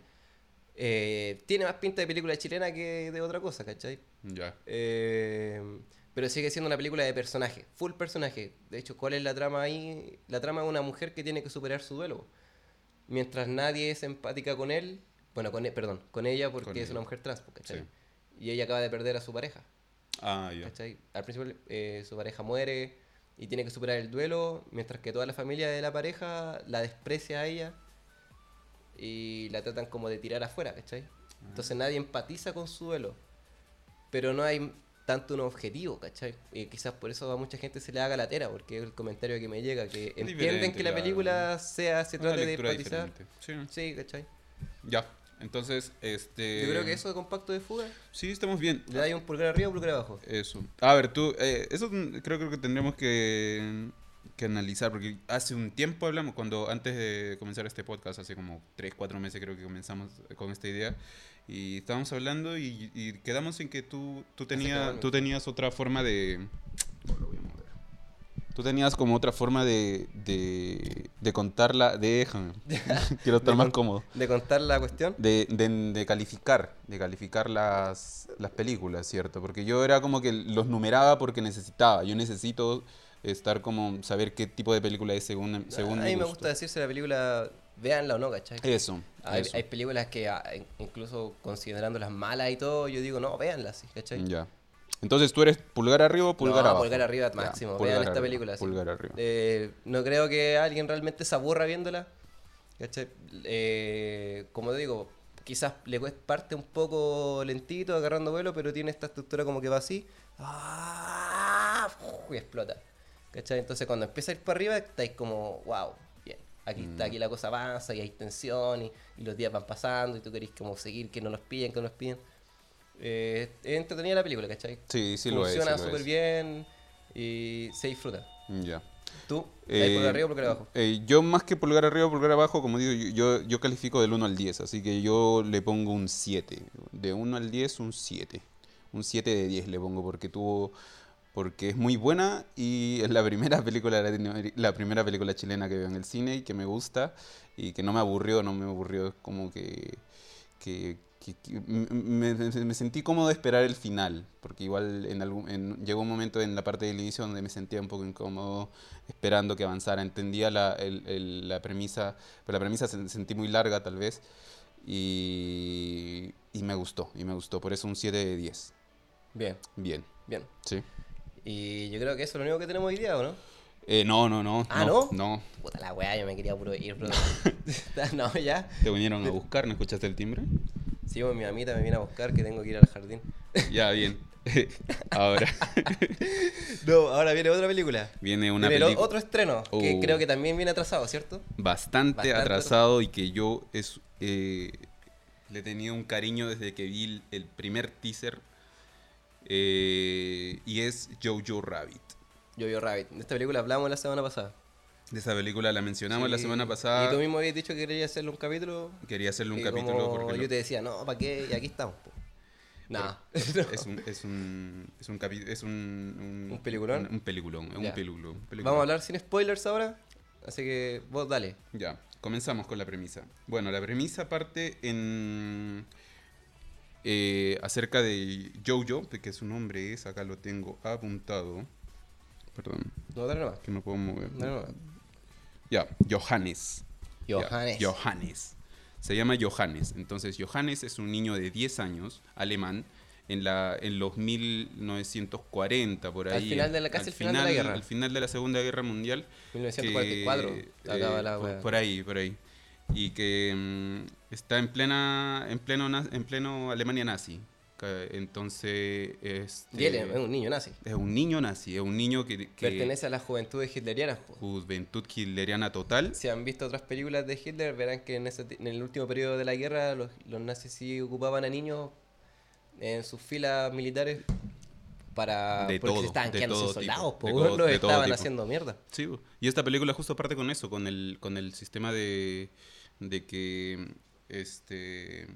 Eh, tiene más pinta de película chilena que de otra cosa, ¿cachai? Ya. Eh, pero sigue siendo una película de personaje, full personaje. De hecho, ¿cuál es la trama ahí? La trama es una mujer que tiene que superar su duelo. Mientras nadie es empática con él, bueno, con e- perdón, con ella porque Con es ella. una mujer trans, pues, ¿cachai? Sí. Y ella acaba de perder a su pareja, Ah, ya. ¿cachai? Al principio eh, su pareja muere y tiene que superar el duelo, mientras que toda la familia de la pareja la desprecia a ella y la tratan como de tirar afuera, ¿cachai? Ah. Entonces nadie empatiza con su duelo, pero no hay tanto un objetivo, ¿cachai? Y quizás por eso a mucha gente se le haga la tera, porque es el comentario que me llega, que entienden que la la- película sea, se trate de empatizar. Sí, ¿cachai? Ya. Entonces, este. Yo creo que eso de compacto de fuga, Sí, estamos bien. le da un pulgar arriba o un pulgar abajo. Eso. A ver, tú, eh, eso mm, creo, creo que tendremos que, que analizar, porque hace un tiempo hablamos, cuando antes de comenzar este podcast, hace como 3, 4 meses creo que comenzamos con esta idea, y estábamos hablando y, y quedamos en que tú, tú, tenías, tú tenías otra forma de... ¿Cómo lo voy a mover? Tú tenías como otra forma de, de, de contarla, déjame, quiero estar De más con- cómodo. De contar la cuestión. De, de, calificar, de calificar las, las películas, ¿cierto? Porque yo era como que los numeraba porque necesitaba. Yo necesito estar como, saber qué tipo de película es según, según a mi mí me gusta decirse la película, véanla o no, ¿cachai? Eso, Hay, eso. hay películas que, ah, in- incluso considerándolas malas y todo, yo digo, no, véanlas. ¿cachai? Ya. Entonces tú eres pulgar arriba o pulgar no, abajo. pulgar arriba Ya, máximo. pulgar Vean esta arriba, película. sí. Pulgar arriba. Eh, no creo que alguien realmente se aburra viéndola. Eh, como digo, quizás le parte un poco lentito, agarrando vuelo, pero tiene esta estructura como que va así. ¡ah! y explota. ¿Cachai? Entonces cuando empieza a ir para arriba, estáis como, wow, bien. Aquí Mm. está, aquí la cosa avanza y hay tensión y, y los días van pasando y tú querés como seguir, que no los pillen, que no los pillen. Eh, es entretenida la película, ¿cachai? Sí, sí lo es. Funciona sí súper bien y se disfruta. Ya. ¿Tú? ¿Ahí por Eh, arriba o por abajo? eh, yo más que pulgar arriba o pulgar abajo, como digo, yo, yo, yo califico del 1 al 10, así que yo le pongo un 7. De 1 al 10, un 7. Un 7 de 10 le pongo porque tuvo porque es muy buena y es la primera película la primera película chilena que veo en el cine y que me gusta y que no me aburrió, no me aburrió, es como que, que, que- que me- me sentí cómodo de esperar el final, porque igual en algún, en- llegó un momento en la parte del inicio donde me sentía un poco incómodo esperando que avanzara, entendía la, el- el- la premisa, pero la premisa se sentí muy larga tal vez y, y me gustó, y me gustó, por eso un 7 de 10. Bien, Bien, bien. sí. Y yo creo que eso es lo único que tenemos hoy día, ¿o no? Eh, no, no, no. Ah, ¿no? No. Puta la weá, yo me quería puro ir, bro. no, ya. Te vinieron a buscar, ¿no escuchaste el timbre? Sí, pues, mi mamita me viene a buscar que tengo que ir al jardín. Ya, bien. Ahora No, ahora viene otra película. viene una Viene película otro estreno, que Oh. creo que también viene atrasado, ¿cierto? bastante, Bastante atrasado y que yo es, eh, le he tenido un cariño desde que vi el, primer teaser. eh, y es Jojo Rabbit. Vi Rabbit. De esta película hablamos la semana pasada. De esa película la mencionamos la semana Y pasada. tú mismo habías dicho que querías hacerle un capítulo. Quería hacerle un y capítulo porque yo lo- te decía, no, ¿para qué? Y aquí estamos. po. Nah. es un es un es un capi- es un, ¿Un peliculón? un, un peliculón, es un peliculón. Vamos a hablar sin spoilers ahora. Así que vos dale. Ya, comenzamos con la premisa. Bueno, la premisa parte en eh, acerca de Jojo, que su nombre es, acá lo tengo apuntado. Perdón, No, dale nomás. que no puedo mover. Dale nomás. Ya, Johannes. Ya, Johannes. Johannes. Se llama Johannes. Entonces, Johannes es un niño de 10 años, alemán, en, la, en los 1940, por ahí. Al final de la- casi al al final de la guerra. Al final de la Segunda Guerra Mundial. 1944. que, acaba eh, la por, wea. por ahí, por ahí. Y que mm, está en plena, en pleno, en pleno Alemania nazi. Entonces, este, Y él es un niño nazi. es un niño nazi, es un niño que, que Pertenece a las juventudes hitlerianas. po. juventud hitleriana total. Si han visto otras películas de Hitler, verán que en, ese en el último periodo de la guerra los, los nazis sí ocupaban a niños en sus filas militares para De porque todo, se estaban de quedando sin todo tipo, soldados, po, de weón, todo- los de todo estaban haciendo mierda. Sí, y esta película justo parte con eso, con el, con el sistema de, de que este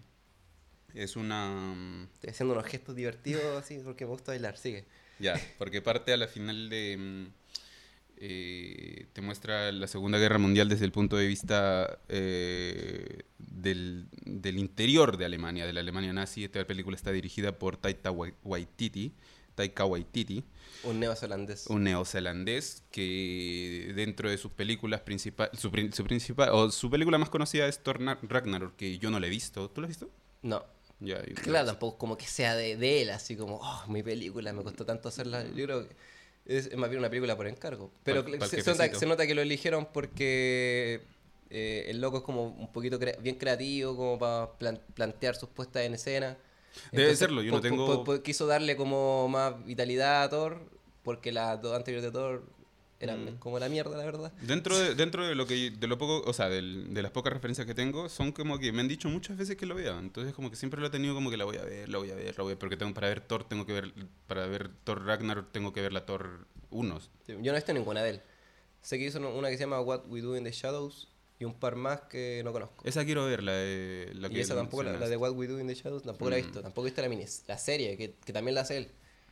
es una Estoy haciendo unos gestos divertidos así porque me gusta bailar, sigue. ya, porque parte a la final de mm, eh, te muestra la Segunda Guerra Mundial desde el punto de vista eh, del, del interior de Alemania, de la Alemania nazi. Esta película está dirigida por Taika Wai- Waititi, Taika Waititi. Un neozelandés. un neozelandés que dentro de sus películas principales, su, prin- su principal, o su película más conocida es Thor Na- Ragnarok, que yo no la he visto. ¿Tú la has visto? No. Claro, tampoco como que sea de, de él, así como, oh, mi película, me costó tanto hacerla. Yo creo que es más bien una película por encargo. Pero Pa'l- pa'l se, se nota, jefecito. se nota que lo eligieron porque eh, el loco es como un poquito bien creativo, como para plan- plantear sus puestas en escena. Debe serlo, yo no tengo- quiso darle como más vitalidad a Thor, porque las dos anteriores de Thor eran Mm. como la mierda, la verdad. Dentro de, dentro de lo que de lo poco, o sea, del- de las pocas referencias que tengo, son como que me han dicho muchas veces que lo vea. Entonces como que siempre lo he tenido como que la voy a ver, la voy a ver, la voy a ver, porque tengo para ver Thor tengo que ver para ver Thor Ragnarok tengo que ver la Thor 1. Sí, Yo no he visto ninguna de él. Sé que hizo una que se llama What We Do in the Shadows y un par más que no conozco. Esa quiero ver, la de la y que esa tampoco, la, la de. What We Do in the Shadows, tampoco la he Mm. visto. Tampoco he visto la mini, la serie, que, que también la hace él.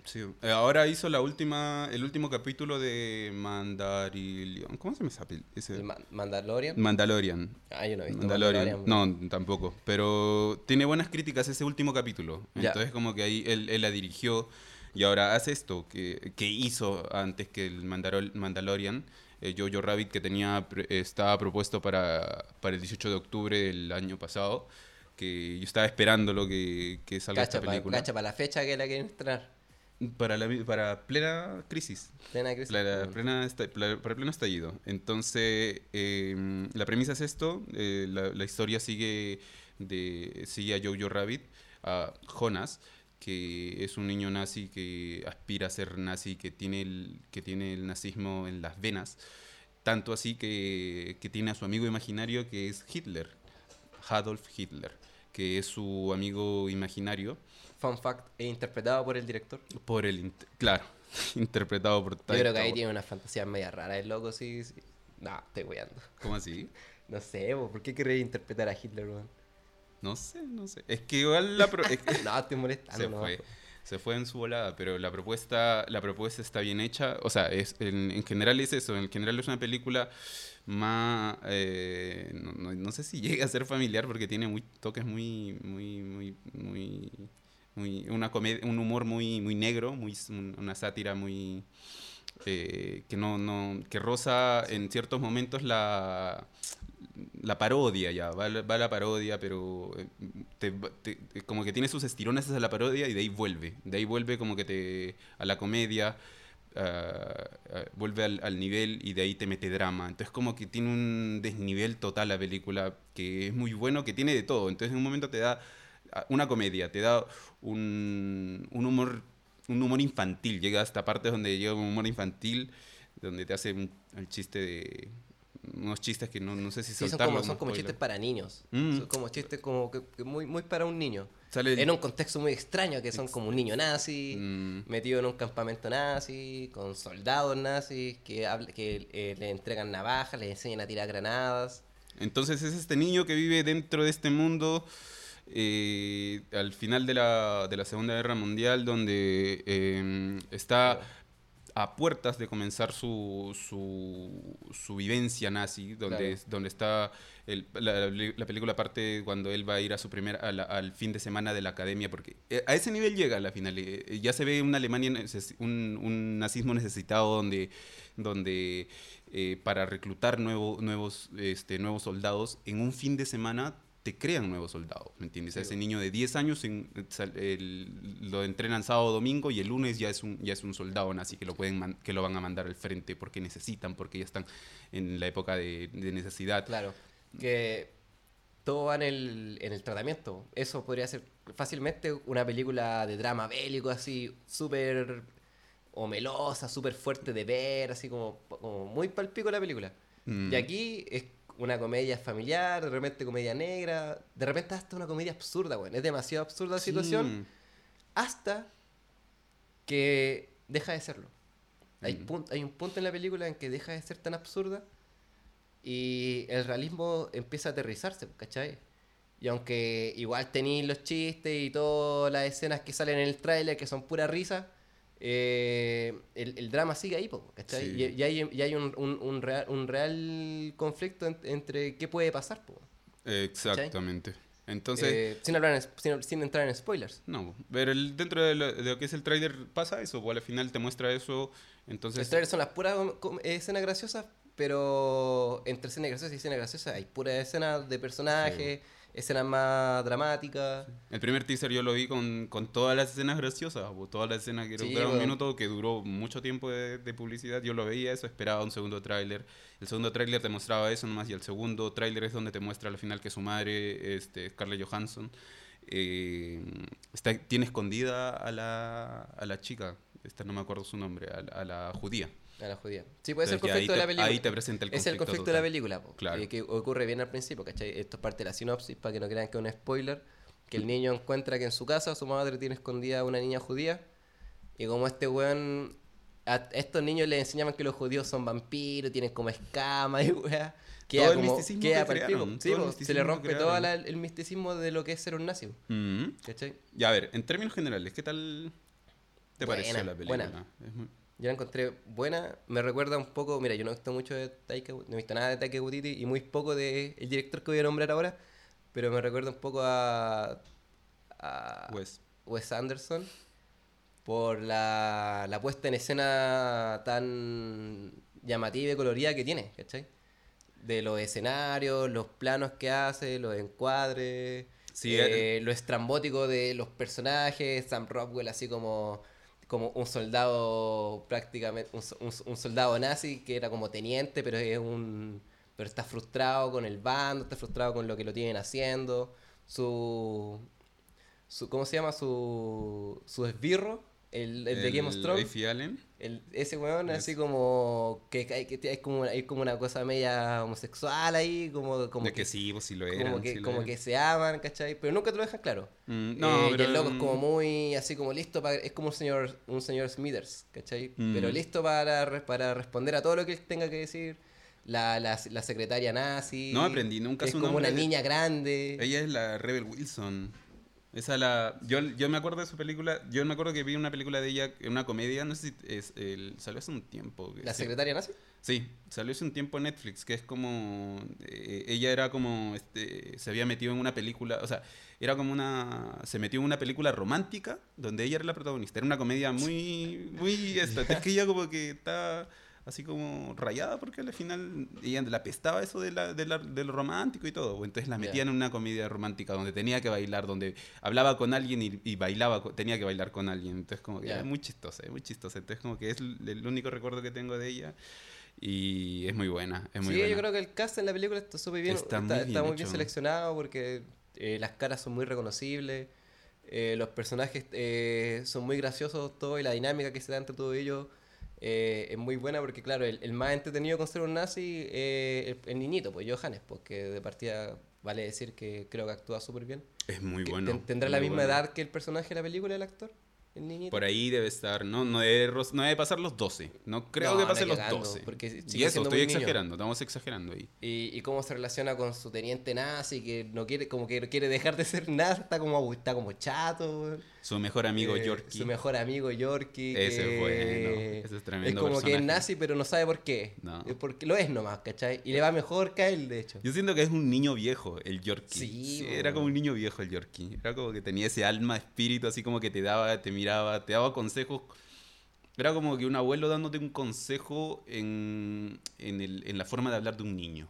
Sí, eh, ahora hizo la última, el último capítulo de Mandarilion. ¿Cómo se llama ese? El Ma- Mandalorian. Mandalorian. ah, yo no he visto Mandalorian. Mandalorian. No, tampoco. Pero tiene buenas críticas ese último capítulo. Ya. Entonces como que ahí él, él la dirigió y ahora hace esto que, que hizo antes que el Mandarol- Mandalorian. eh, Jojo Rabbit que tenía estaba propuesto para, para el 18 de octubre del año pasado. Que yo estaba esperando lo que, que salga Cacha, esta pa- película. cacha para la fecha que la quieren estrenar. Para, la, para plena crisis. Plena crisis. Para, plena para pleno estallido. Entonces, eh, la premisa es esto. eh, la, la historia sigue, de, sigue a Jojo Rabbit, a Jonas, que es un niño nazi que aspira a ser nazi, que tiene el, que tiene el nazismo en las venas, tanto así que, que tiene a su amigo imaginario que es Hitler, Adolf Hitler, que es su amigo imaginario. Fun fact, es interpretado por el director. Por el, claro, interpretado por Yo creo que ahí Taika tiene una fantasía media rara el loco, sí. sí. No, estoy weando. ¿Cómo así? No sé, po, ¿por qué querés interpretar a Hitler, weón? No sé, no sé. Es que igual la pro- es que No, estoy molestando. se no, fue. Se fue en su volada, pero la propuesta, la propuesta está bien hecha. O sea, es, en, en general es eso. En general es una película más... eh, no, no- no sé si llega a ser familiar porque tiene muy, toques muy... muy, muy, muy, una comedia, un humor muy, muy negro, muy, una sátira muy... eh, que no, no que roza en ciertos momentos la la parodia ya va, va la parodia pero eh, como que tiene sus estirones hacia la parodia y de ahí vuelve de ahí vuelve como que te a la comedia ah, vuelve al, al nivel y de ahí te mete drama. Entonces como que tiene un desnivel total la película que es muy bueno que tiene de todo. Entonces en un momento te da una comedia te da un, un humor un humor infantil llega hasta partes donde llega un humor infantil donde te hace un- el chiste de unos chistes que no, no sé si Sí, son como, no son como chistes para niños. Mm. Son como chistes como que, que muy, muy para un niño. Sale En un contexto muy extraño, que son como un niño nazi, Mm. metido en un campamento nazi, con soldados nazis que, que eh, le entregan navajas, le enseñan a tirar granadas. Entonces es este niño que vive dentro de este mundo eh, al final de la, de la Segunda Guerra Mundial donde eh, está a puertas de comenzar su, su, su vivencia nazi, donde, Claro. es- donde está el- la, la película parte cuando él va a ir a su primer, a la- al fin de semana de la academia, porque eh, a ese nivel llega a la final. eh, ya se ve una Alemania, un, un nazismo necesitado donde, donde eh, para reclutar nuevo- nuevos, este, nuevos soldados, en un fin de semana te crean nuevos soldados, ¿me entiendes? A Sí, ese niño de 10 años en- el- lo entrenan sábado domingo y el lunes ya es un, ya es un soldado nazi que lo, pueden que lo van a mandar al frente porque necesitan, porque ya están en la época de, de necesidad. Claro, que todo va en el, en el tratamiento. Eso podría ser fácilmente una película de drama bélico, así, súper melosa, súper fuerte de ver, así como, como muy palpico la película. Mm. Y aquí es una comedia familiar, de repente comedia negra, de repente hasta una comedia absurda, güey. Es demasiado absurda la situación, hasta que deja de serlo. Hay, un punto en la película en que deja de ser tan absurda y el realismo empieza a aterrizarse, ¿cachai? Y aunque igual tenéis los chistes y todas las escenas que salen en el tráiler que son pura risa, eh, el, el drama sigue ahí. Sí. Y, y hay, y hay un, un- un real, un real conflicto en- entre qué puede pasar, po. Exactamente. Entonces, Eh, sin, hablar en- sin, sin entrar en spoilers. no, pero el- dentro de lo, de lo que es el tráiler pasa eso, o al final te muestra eso, entonces... Los trailers son las puras escenas graciosas, pero entre escenas graciosas y escenas graciosas hay puras escenas de personajes, escenas más dramáticas. El primer teaser yo lo vi con, con todas las escenas graciosas, o todas las escenas que Sí, duraron un minuto, que duró mucho tiempo de, de publicidad. Yo lo veía eso, esperaba un segundo tráiler. El segundo tráiler te mostraba eso nomás, y el segundo tráiler es donde te muestra al final que su madre, este, Scarlett Johansson, eh, está, tiene escondida a la, a la chica, esta no me acuerdo su nombre, a, a la judía. A la judía. Sí, puede ser el conflicto de la te- película. ahí te presenta el Es el conflicto conflicto de la total. película, po, Claro. eh, que ocurre bien al principio, ¿cachai? Esto es parte de la sinopsis, para que no crean que es un spoiler. Que el niño encuentra que en su casa su madre tiene escondida a una niña judía. Y como este weón. A estos niños les enseñaban que los judíos son vampiros, tienen como escamas y weá. Queda Todo el como. misticismo Queda que crearon, Sí, todo el se le rompe todo la- el misticismo de lo que es ser un nazi, Mm. ¿cachai? Ya, a ver, en términos generales, ¿qué tal te Buena, pareció la película? buena. Es muy- Yo la encontré buena, me recuerda un poco, mira, yo no he visto mucho de Taika, no he visto nada de Taika Waititi y muy poco de el director que voy a nombrar ahora, pero me recuerda un poco a, a Wes Anderson por la, la puesta en escena tan llamativa y colorida que tiene, ¿cachai? De los escenarios, los planos que hace, los encuadres, Sí, eh, lo estrambótico de los personajes, Sam Rockwell así como, como un soldado prácticamente, un, un soldado nazi que era como teniente, pero es un pero está frustrado con el bando, está frustrado con lo que lo tienen haciendo, su su ¿cómo se llama? Su, su esbirro, el, el de Game of Thrones. Allen. El- ese weón Es- así como que, que hay como, hay como una cosa media homosexual ahí, como, como de que, sí, pues sí lo eran. como que, sí como eran. que se aman, ¿cachai? Pero nunca te lo dejan claro. Mm, No, no, pero... Y el loco es como muy, así como listo para... Es como un señor, un señor Smithers, ¿cachai? Mm. Pero listo para, para responder a todo lo que él tenga que decir. La, la, la secretaria nazi. No aprendí nunca que es su como nombre una niña grande. Ella es la Rebel Wilson. Esa la... Yo, yo me acuerdo de su película... Yo me acuerdo que vi una película de ella, una comedia, no sé si es... El, salió hace un tiempo. La sí. secretaria nazi. Sí, salió hace un tiempo en Netflix, que es como... eh, ella era como... Este, se había metido en una película... O sea, era como una... Se metió en una película romántica donde ella era la protagonista. Era una comedia muy... Muy... esta, es que ella como que está así como rayada porque al final ella la pestaba eso de, la, de, la- de lo romántico y todo. Entonces la metían en una comedia romántica donde tenía que bailar, donde hablaba con alguien y, y bailaba, tenía que bailar con alguien. Entonces como que Ya. era muy chistosa, es muy chistosa. Entonces como que es el, único recuerdo que tengo de ella y es muy buena, es muy sí, buena. yo creo que el cast en la película está súper bien. Está Está, muy está bien muy bien seleccionado porque eh, las caras son muy reconocibles. eh, los personajes eh, son muy graciosos todo y la dinámica que se da entre todos ellos eh, es muy buena porque claro, el, el más entretenido con ser un nazi eh, el, el niñito, pues Johannes, porque de partida vale decir que creo que actúa súper bien. Es muy Que bueno. ten- ¿Tendrá muy la misma bueno. edad que el personaje de la película, el actor? El niñito. Por ahí debe estar, no, no, debe, no debe pasar los 12. No creo No, que pase los cagando, 12. porque y eso, estoy niño. exagerando, estamos exagerando ahí. Y, y cómo se relaciona con su teniente nazi, que no quiere, como que quiere dejar de ser nada, está como, está como chato. Su mejor amigo Eh, Yorkie. Su mejor amigo Yorkie. Ese es bueno, ese es tremendo como que es personaje. nazi, pero no sabe por qué. No. Es porque lo es nomás, ¿cachai? Y le va mejor que a él, de hecho. Yo siento que es un niño viejo el Yorkie. Sí, era como un niño viejo el Yorkie. Era como que tenía ese alma, espíritu, así como que te daba, te miraba, te daba consejos. Era como que un abuelo dándote un consejo en, en, el- en la forma de hablar de un niño.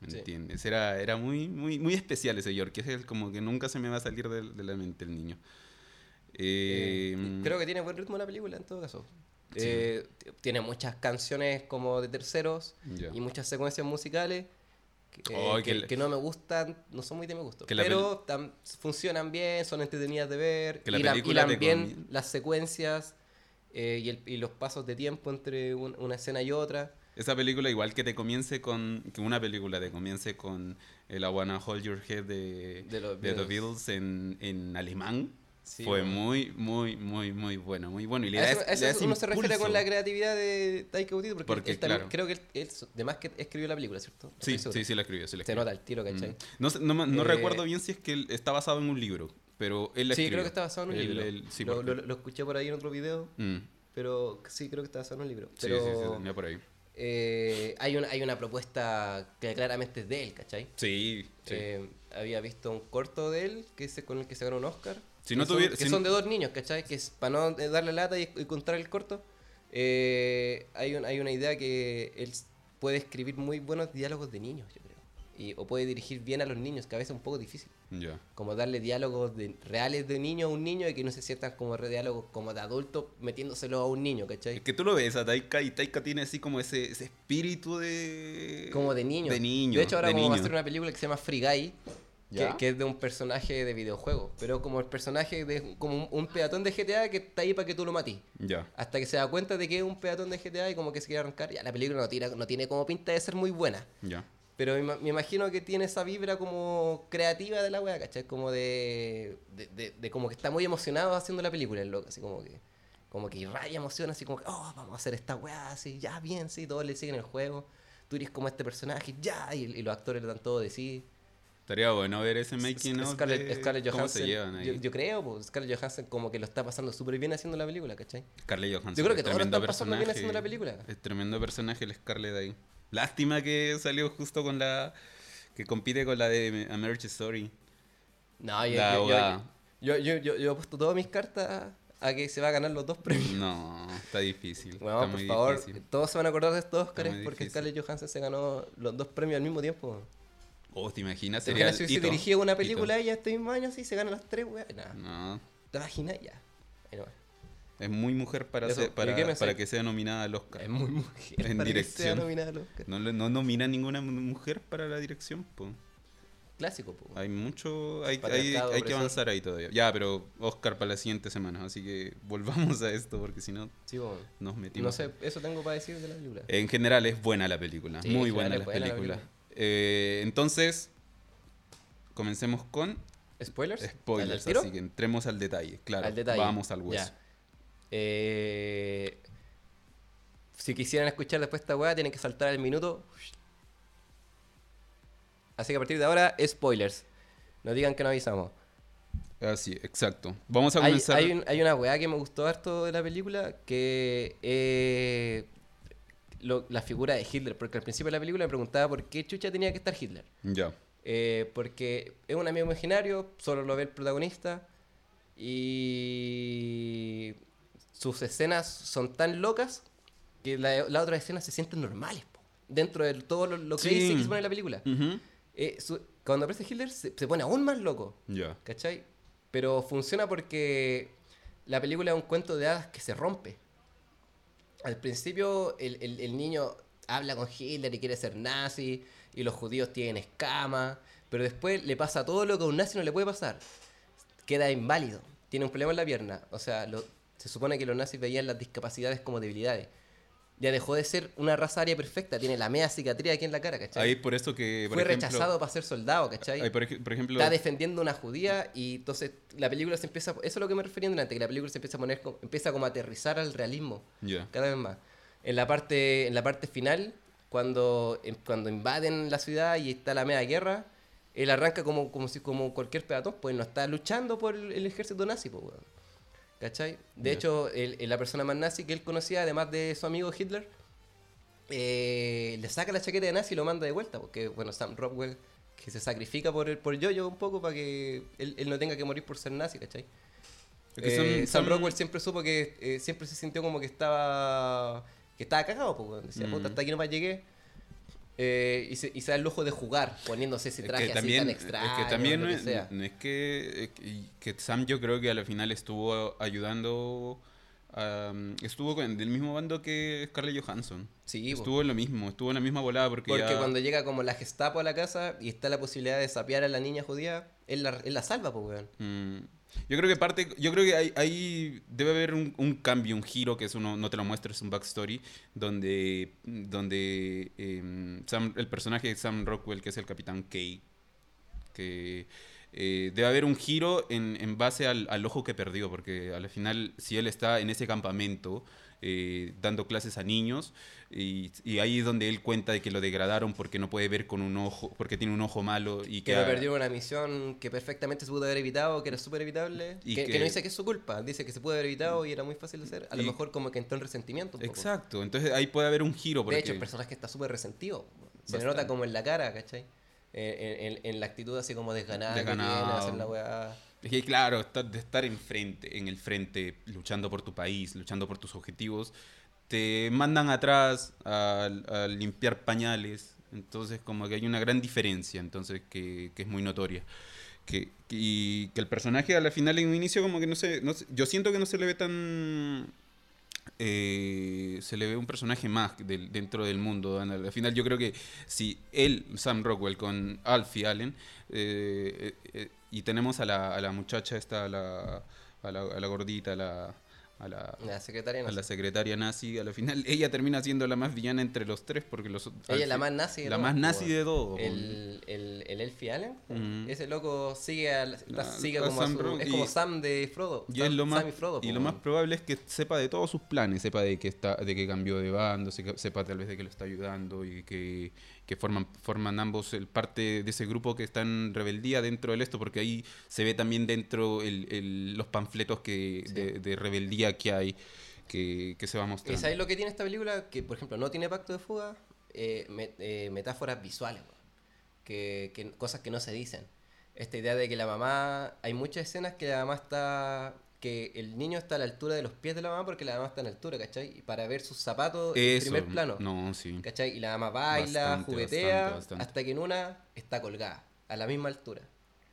¿Me Sí. entiendes? Era, era muy, muy, muy especial ese Yorkie. Es como que nunca se me va a salir de, de la mente el niño. Eh, Eh, creo que tiene buen ritmo la película en todo caso. Sí. Eh, tiene muchas canciones como de terceros Ya. y muchas secuencias musicales que, eh, Oh, que, que que no me gustan, no son muy de mi gusto. pero tam- funcionan bien, son entretenidas de ver. Que la y la- te bien comi- las secuencias eh, y, el- y los pasos de tiempo entre un- una escena y otra. Esa película, igual que te comience con. Que una película te comience con el I Wanna Hold Your Head de, De los de The Beatles. Beatles en, en alemán. Sí, fue bueno. muy, muy, muy, muy bueno. Muy bueno. Y le A da, eso, es- eso da uno se refiere con la creatividad de Taika Waititi porque, Porque, él también- claro. creo que él, él, además que escribió la película, ¿cierto? No Sí, sí, sí, la escribió. Sí la Se nota el tiro, ¿cachai? Mm. No, no, me- no Eh, recuerdo bien si es que él está basado en un libro, pero él la Sí, escribió. creo que está basado en un libro. sí, lo, porque- lo- lo escuché por ahí en otro video, Mm. pero sí creo que está basado en un libro. Sí, Pero sí, sí, tenía por ahí. eh, hay, una, hay una propuesta que claramente es de él, ¿cachai? Sí, sí. Eh, había visto un corto de él que con el que se ganó un Oscar. Si que no son, tuviera- que si son de dos niños, ¿cachai? Que es para no eh, darle lata y, y contar el corto. eh, hay, un- hay una idea que él puede escribir muy buenos diálogos de niños, yo creo. Y, o puede dirigir bien a los niños, que a veces es un poco difícil. ya. Como darle diálogos de- reales de niño a un niño y que no se sientan como re- diálogos como de adulto metiéndoselo a un niño, ¿cachai? Es que tú lo ves a Taika y Taika tiene así como ese, ese espíritu de... Como de niño. De niño. De hecho, ahora de como va a niño. hacer una película que se llama Free Guy, que, es de un personaje de videojuego. Pero como el personaje de como un, un peatón de GTA que está ahí para que tú lo matís. Ya. Hasta que se da cuenta de que es un peatón de GTA y como que se quiere arrancar. Ya la película no, tira, no tiene como pinta de ser muy buena. Ya. Pero me, ima- me imagino que tiene esa vibra como creativa de la wea, ¿cachai? Como de, de, de- de como que está muy emocionado haciendo la película, el loco, así como que como que irradia emoción, así como que, oh, vamos a hacer esta wea, así, ya, bien, sí, todos le siguen el juego, tú eres como este personaje, ya, y, y los actores le dan todo de sí. Estaría bueno ver ese making of Scarlett, de Scarlett cómo se llevan ahí. yo, yo creo, pues, Scarlett Johansson como que lo está pasando súper bien haciendo la película, ¿cachai? Scarlett Johansson. Yo creo que todos lo están pasando bien haciendo la película. Es tremendo personaje el Scarlett ahí. Lástima que salió justo con la... Que compite con la de A Marriage Story. No, yo, La yo, yo, yo, yo, he puesto todas mis cartas a que se va a ganar los dos premios. No, está difícil. Bueno, está por muy favor, difícil. todos se van a acordar de estos Oscars porque difícil. Scarlett Johansson se ganó los dos premios al mismo tiempo. Oh, ¿te imaginas? ¿Te Sería imaginas si hito. dirigido una Hito. película ella este mismo año así se ganan las tres, weón? No, ¿te imaginas? Ya. Ahí es muy mujer para, Eso, ser- ¿y para, para que sea nominada al Oscar. Es muy mujer En para que sea dirección. nominada al Oscar. No, no nomina ninguna mujer para la dirección, po. clásico. po. Hay mucho, hay, hay, hay que avanzar ahí todavía. Ya, pero Oscar para la siguiente semana, así que volvamos a esto porque si no Sí, nos metimos. No sé, eso tengo para decir de la película. En general es buena la película, Sí, muy la buena la película. Eh, entonces, comencemos con ¿Spoilers? ¿Al del spoilers, así que entremos al detalle, claro. Al detalle. Vamos al hueso. Ya. Eh, si quisieran escuchar después esta weá, tienen que saltar el minuto. Así que a partir de ahora, spoilers. No digan que no avisamos. Así, exacto. Vamos a Hay, comenzar. hay un- hay una weá que me gustó harto de la película, que eh, lo- la figura de Hitler, porque al principio de la película me preguntaba por qué chucha tenía que estar Hitler. Ya. Eh, porque es un amigo imaginario, solo lo ve el protagonista y sus escenas son tan locas que la- las otras escenas se sienten normales po, dentro de todo lo, lo Sí. crazy que se pone en la película. Ujú. Eh, su- cuando aparece Hitler se, se pone aún más loco, Ya. ¿cachai? Pero funciona porque la película es un cuento de hadas que se rompe. Al principio el, el- niño habla con Hitler y quiere ser nazi y los judíos tienen escamas, pero después le pasa todo lo que a un nazi no le puede pasar. Queda inválido, tiene un problema en la pierna. O sea, lo- se supone que los nazis veían las discapacidades como debilidades. Ya dejó de ser una raza aria perfecta, tiene la media cicatriz aquí en la cara, ¿cachai? Ahí por eso que. por Fue ejemplo- rechazado para ser soldado, ¿cachai? ahí por, ej- por ejemplo. está defendiendo una judía y entonces la película se empieza, eso es lo que me refería antes, que la película se empieza a poner, empieza como a aterrizar al realismo cada vez más. En la parte, en la parte final, cuando, cuando invaden la ciudad y está la media guerra, él arranca como, como si como cualquier peatón, pues no está luchando por el, el ejército nazi, pues, weón. ¿Cachai? De hecho, el- el- la persona más nazi que él conocía, además de su amigo Hitler, eh, le saca la chaqueta de nazi y lo manda de vuelta, porque, bueno, Sam Rockwell, que se sacrifica por el por Yoyo un poco para que él, él no tenga que morir por ser nazi, ¿cachai? Eh, son- Sam son- Rockwell siempre supo que eh, siempre se sintió como que estaba que estaba cagado, decía, Mm. puta, hasta aquí nomás llegué. Eh, y, se, y se da el lujo de jugar, poniéndose ese Es traje que así también, tan es extraño, que también lo que es, sea. no es que, eh, que- Sam yo creo que al final estuvo ayudando, a- estuvo con, del mismo bando que Scarlett Johansson. Sí, estuvo en lo mismo, estuvo en la misma volada porque, Porque ya- cuando llega como la Gestapo a la casa y está la posibilidad de sapear a la niña judía, él la, él la salva, pues, weón. Mm, yo creo que parte, yo creo que hay, hay- debe haber un, cambio, un giro que es uno, no te lo muestres, un backstory, donde, donde em, Sam- el personaje de Sam Rockwell, que es el Capitán K, que eh, debe haber un giro en, en base al, al ojo que perdió, porque al final, si él está en ese campamento eh, dando clases a niños, y, y ahí es donde él cuenta de que lo degradaron porque no puede ver con un ojo, porque tiene un ojo malo y Que que... perdió una misión que perfectamente se pudo haber evitado, que era súper evitable. Y Que, que que- no dice que es su culpa, dice que se pudo haber evitado y era muy fácil de hacer. A lo mejor como que entró en resentimiento. un poco. Exacto, entonces ahí puede haber un giro. Porque... De hecho, el personaje está súper resentido. Se le nota como en la cara, ¿cachai? En, en- en la actitud así como desganada que tiene, hacer la weá. Es que claro, estar- de estar enfrente, en el frente, luchando por tu país, luchando por tus objetivos, te mandan atrás a, a limpiar pañales. Entonces, como que hay una gran diferencia, entonces, que, que es muy notoria. Que, y que el personaje a la final en un inicio como que no sé, no sé- yo siento que no se le ve tan eh, se le ve un personaje más del- dentro del mundo. Al al final yo creo que si él, Sam Rockwell, con Alfie Allen, eh, eh, eh, y tenemos a la, a la muchacha esta, a la, a la, a la gordita, a la, a la, La secretaria no a la secretaria nazi, a la final ella termina siendo la más villana entre los tres porque los Ella es la más nazi de la todas, más nazi de todos. El, el, el Elfie Allen, Ujú. ese loco sigue, está- Ah, sigue a como a su- es como y- Sam de Frodo. Y, Sam, es lo más, Sam y Frodo. y lo más probable es que sepa de todos sus planes, sepa de que está, de que cambió de bando, sepa tal vez de que lo está ayudando y que, que forman, forman ambos el parte de ese grupo que está en rebeldía dentro del esto, porque ahí se ve también dentro el, el- los panfletos que, Sí. de, de rebeldía que hay, que, que se va ¿Y mostrando. sabéis lo que tiene esta película? Que, por ejemplo, no tiene pacto de fuga, eh, eh, metáforas visuales, que, que- cosas que no se dicen. Esta idea de que la mamá, hay muchas escenas que la mamá está, que el niño está a la altura de los pies de la mamá porque la mamá está en altura, ¿cachai? Y para ver sus zapatos en primer plano, No, sí. ¿cachai? Y la mamá baila, Bastante, juguetea, bastante, bastante. hasta que en una está colgada, a la misma altura.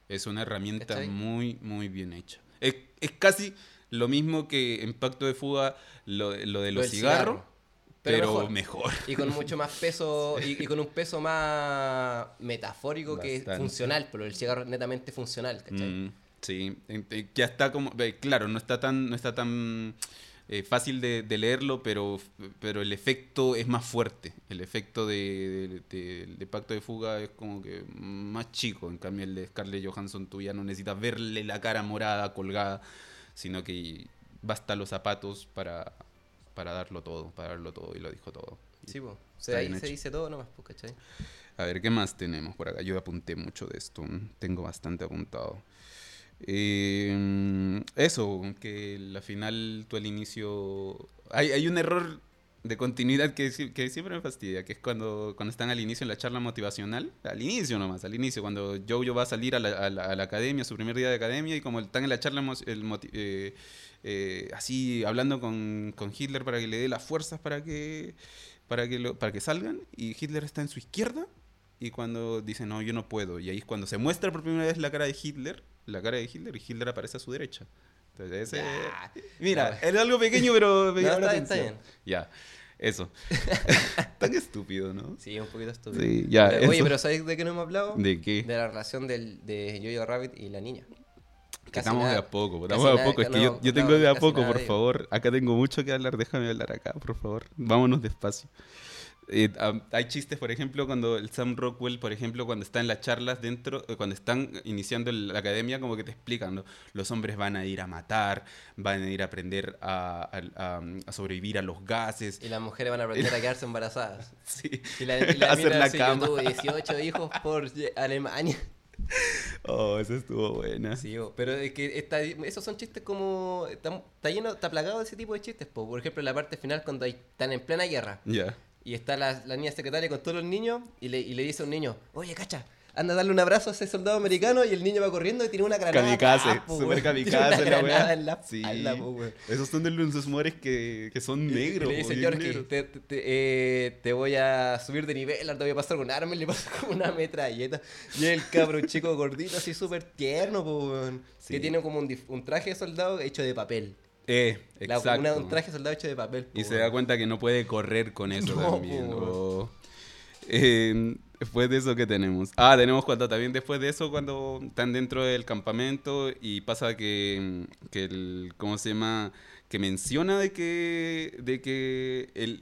Es una herramienta ¿Cachai? muy, muy bien hecha. Es, es casi lo mismo que en Pacto de Fuga lo, lo de los cigarros, cigarro. Pero pero, mejor. mejor. Y con mucho más peso, y, y con un peso más metafórico que funcional, pero el cigarro es netamente funcional, ¿cachai? Mm, sí, eh, ya está como, claro, no está tan, no está tan eh, fácil de, de leerlo, pero, pero el efecto es más fuerte. El efecto de, de- de- de Pacto de Fuga es como que más chico. En cambio, el de Scarlett Johansson tú ya no necesitas verle la cara morada, colgada, sino que basta los zapatos para, para darlo todo, para darlo todo y lo dijo todo. Sí, Está sea, ahí se dice todo nomás, pues, ¿cachai? A ver, ¿qué más tenemos por acá? Yo apunté mucho de esto. Tengo bastante apuntado. Eh, eso, que al final tú al inicio... Hay, hay un error de continuidad que, que siempre me fastidia, que es cuando, cuando están al inicio en la charla motivacional. Al inicio nomás, al inicio, cuando Jojo va a salir a la, a la- a la academia, su primer día de academia, y como están en la charla eh, eh, así hablando con, con Hitler para que le dé las fuerzas para que, para que, lo- para que salgan, y Hitler está en su izquierda, y cuando dice, no, yo no puedo, y ahí es cuando se muestra por primera vez la cara de Hitler, la cara de Hitler, y Hitler aparece a su derecha. Entonces, ese-. Mira, Ya. es algo pequeño, pero me No, la está bien. Ya, eso. Tan estúpido, ¿no? Sí, un poquito estúpido. Sí, ya, Eh, Oye, pero ¿sabes de qué no hemos hablado? ¿De qué? De la relación del, de Jojo Rabbit y la niña. Que estamos de nada. a poco, estamos de a poco. Es que no, yo, yo no, tengo de a poco, por de- favor. Acá tengo mucho que hablar, déjame hablar acá, por favor. Vámonos despacio. Eh, am- hay chistes, por ejemplo, cuando el Sam Rockwell, por ejemplo, cuando está en las charlas dentro, eh, cuando están iniciando la academia, como que te explican, ¿no? Los hombres van a ir a matar, van a ir a aprender a, a- a- a sobrevivir a los gases. Y las mujeres van a aprender a quedarse embarazadas. Sí. Y la, y la Hacer mina la cama. Yo tuve 18 hijos por Alemania. Oh, esa estuvo buena. Sí, pero es que está, esos son chistes como... Está, está lleno, está plagado de ese tipo de chistes. po. Por ejemplo, la parte final cuando hay- están en plena guerra. Ya. Y está la, la niña secretaria con todos los niños y le, y le dice a un niño, oye, cacha, anda a darle un abrazo a ese soldado americano y el niño va corriendo y tiene una granada. Kamikaze, weón. kamikaze la wea. en la Sí. Esos son de los humores que, que son negros. Y le dice, bien Yorkie, negros. te, te- te- eh, te voy a subir de nivel, ahora te voy a pasar con un arma y le pasa con una metralleta. Y el cabrón chico gordito, así súper tierno, po, weón, Sí. que tiene como un, un traje de soldado hecho de papel. Eh, La- exacto. una- un traje soldado hecho de papel. po, Y se da cuenta que no puede correr con eso No, también. oh. Eh, después de eso, ¿qué tenemos? Ah, tenemos cuando también después de eso, cuando están dentro del campamento y pasa que, que el, ¿cómo se llama? Que menciona de que, de que el,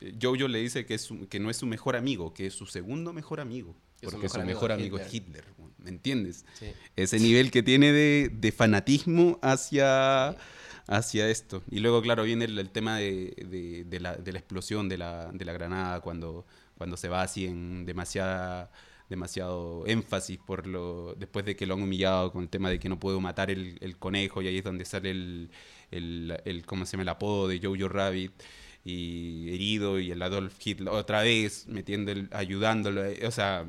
eh, Jojo le dice que, es su- que no es su mejor amigo, que es su segundo mejor amigo. Su Porque su mejor amigo amigo es Hitler. ¿Me entiendes? Sí. ese nivel que tiene de, de fanatismo hacia, hacia esto. Y luego, claro, viene el, tema de, de- la, de la explosión de la, la granada cuando, cuando se va así en demasiada demasiado énfasis por lo después de que lo han humillado con el tema de que no puedo matar el, conejo y ahí es donde sale el, el, cómo se llama el apodo de Jojo Rabbit y herido y el Adolf Hitler otra vez metiendo el, ayudándolo eh, o sea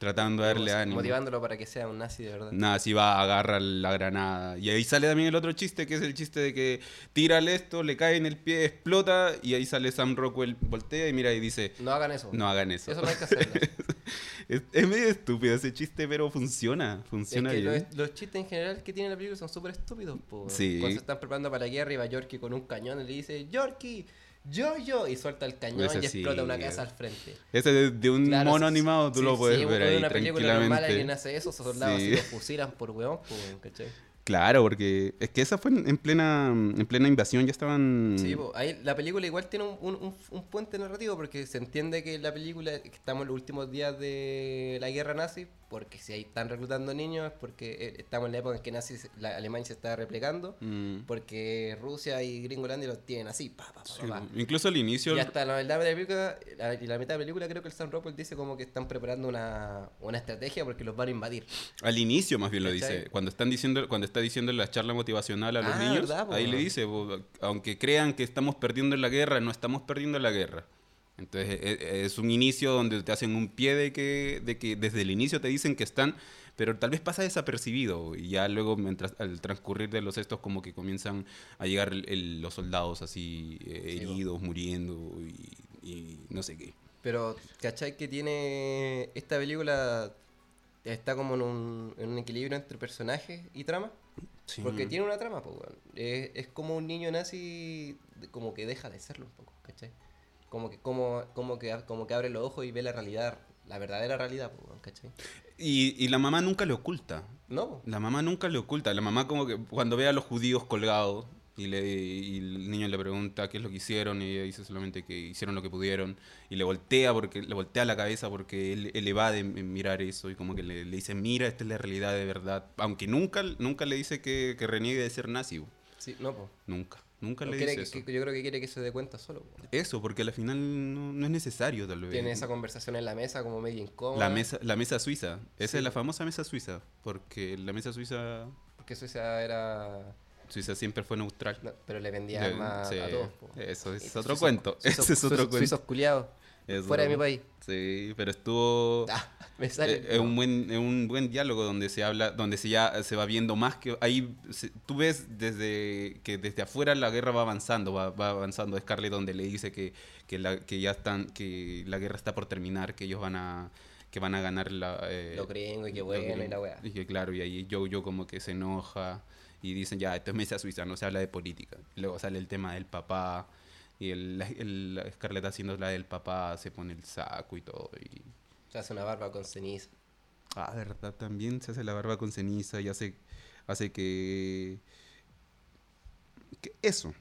tratando de darle ánimo Motivándolo para que sea un nazi de verdad. Nada, si va, agarra la granada. Y ahí sale también el otro chiste, que es el chiste de que tírale esto, le cae en el pie, explota, y ahí sale Sam Rockwell, voltea y mira y dice, No hagan eso. no hagan eso. Eso no hay que hacerlo. es, es medio estúpido ese chiste, pero funciona, Es funciona que bien. los, los chistes en general que tiene la película son súper estúpidos. po. Sí. Cuando se están preparando para la guerra y va Yorkie con un cañón y le dice, Yorkie, yo, yo, y suelta el cañón Ese y sí, explota una casa al frente. Ese de, de un Claro, mono animado, tú sí, lo puedes sí, ver ahí una película normal alguien hace eso, esos soldados Sí. así los fusilan por weón, po, ¿cachai? Claro, porque es que esa fue en en plena, en plena invasión, ya estaban... Sí, po, ahí la película igual tiene un, un- un- un puente narrativo porque se entiende que la película, que estamos en los últimos días de la guerra nazi, porque si ahí están reclutando niños es porque eh, estamos en la época en que nazi, la Alemania se está replegando, Mm. porque Rusia y Gringolandia los tienen así, pa, pa, pa, Sí, pa. Incluso al inicio... Y hasta la verdad de la película, la, y la mitad de la película creo que el Sam Rockwell dice como que están preparando una, una estrategia porque los van a invadir. Al inicio más bien lo ¿Cachai? dice. Cuando están diciendo, cuando está diciendo la charla motivacional a los Ah, niños, ahí le dice, "Bo- aunque crean que estamos perdiendo en la guerra, no estamos perdiendo en la guerra. Entonces e- e- es un inicio donde te hacen un pie de que, de que desde el inicio te dicen que están, pero tal vez pasa desapercibido y ya luego mientras al transcurrir de los estos como que comienzan a llegar el- el- los soldados así eh, heridos, muriendo y, y no sé qué. Pero, ¿cachai que tiene esta película está como en un, en un equilibrio entre personajes y trama? Sí. Porque tiene una trama, pues. Es, es como un niño nazi, como que deja de serlo un poco, ¿cachai? Como que, como, como que, como que abre los ojos y ve la realidad, la verdadera realidad, ¿cachai? Y, y la mamá nunca le oculta. No, La mamá nunca le oculta. La mamá como que cuando ve a los judíos colgados y, le, y el niño le pregunta qué es lo que hicieron y ella dice solamente que hicieron lo que pudieron y le voltea porque le voltea la cabeza porque él, él evade mirar eso y como que le, le dice mira esta es la realidad de verdad aunque nunca nunca le dice que, que reniegue de ser nazi sí, no, po. nunca nunca le dice que- eso que- yo creo que quiere que se dé cuenta solo. eso porque al final no, no es necesario tal vez Tiene esa conversación en la mesa como medio incómoda. la mesa la mesa suiza esa Sí. es la famosa mesa suiza porque la mesa suiza Porque Suiza era... Suiza siempre fue neutral no, pero le vendía armas sí, a todos. po. Eso es otro cuento. Ese es otro suizos- cuento. Suizos culiados. Es Fuera de mi país. Sí, pero estuvo. Ah, me sale. eh, Es un buen, es un buen diálogo donde se habla, donde se ya se va viendo más que ahí se- tú ves desde que desde afuera la guerra va avanzando, va, va avanzando Scarlett donde le dice que, que, la, que ya están, que la guerra está por terminar, que ellos van a que van a ganar la eh, Lo gringo y lo bueno y la weá. Y que claro, y ahí Jojo como que se enoja y dicen, ya, esto es mesa suiza, no se habla de política. Luego sale el tema del papá y el, el- Scarlett haciendo la del papá, se pone el saco y todo. Y... Se hace una barba con ceniza. Ah, verdad, también se hace la barba con ceniza y hace, hace que... que eso.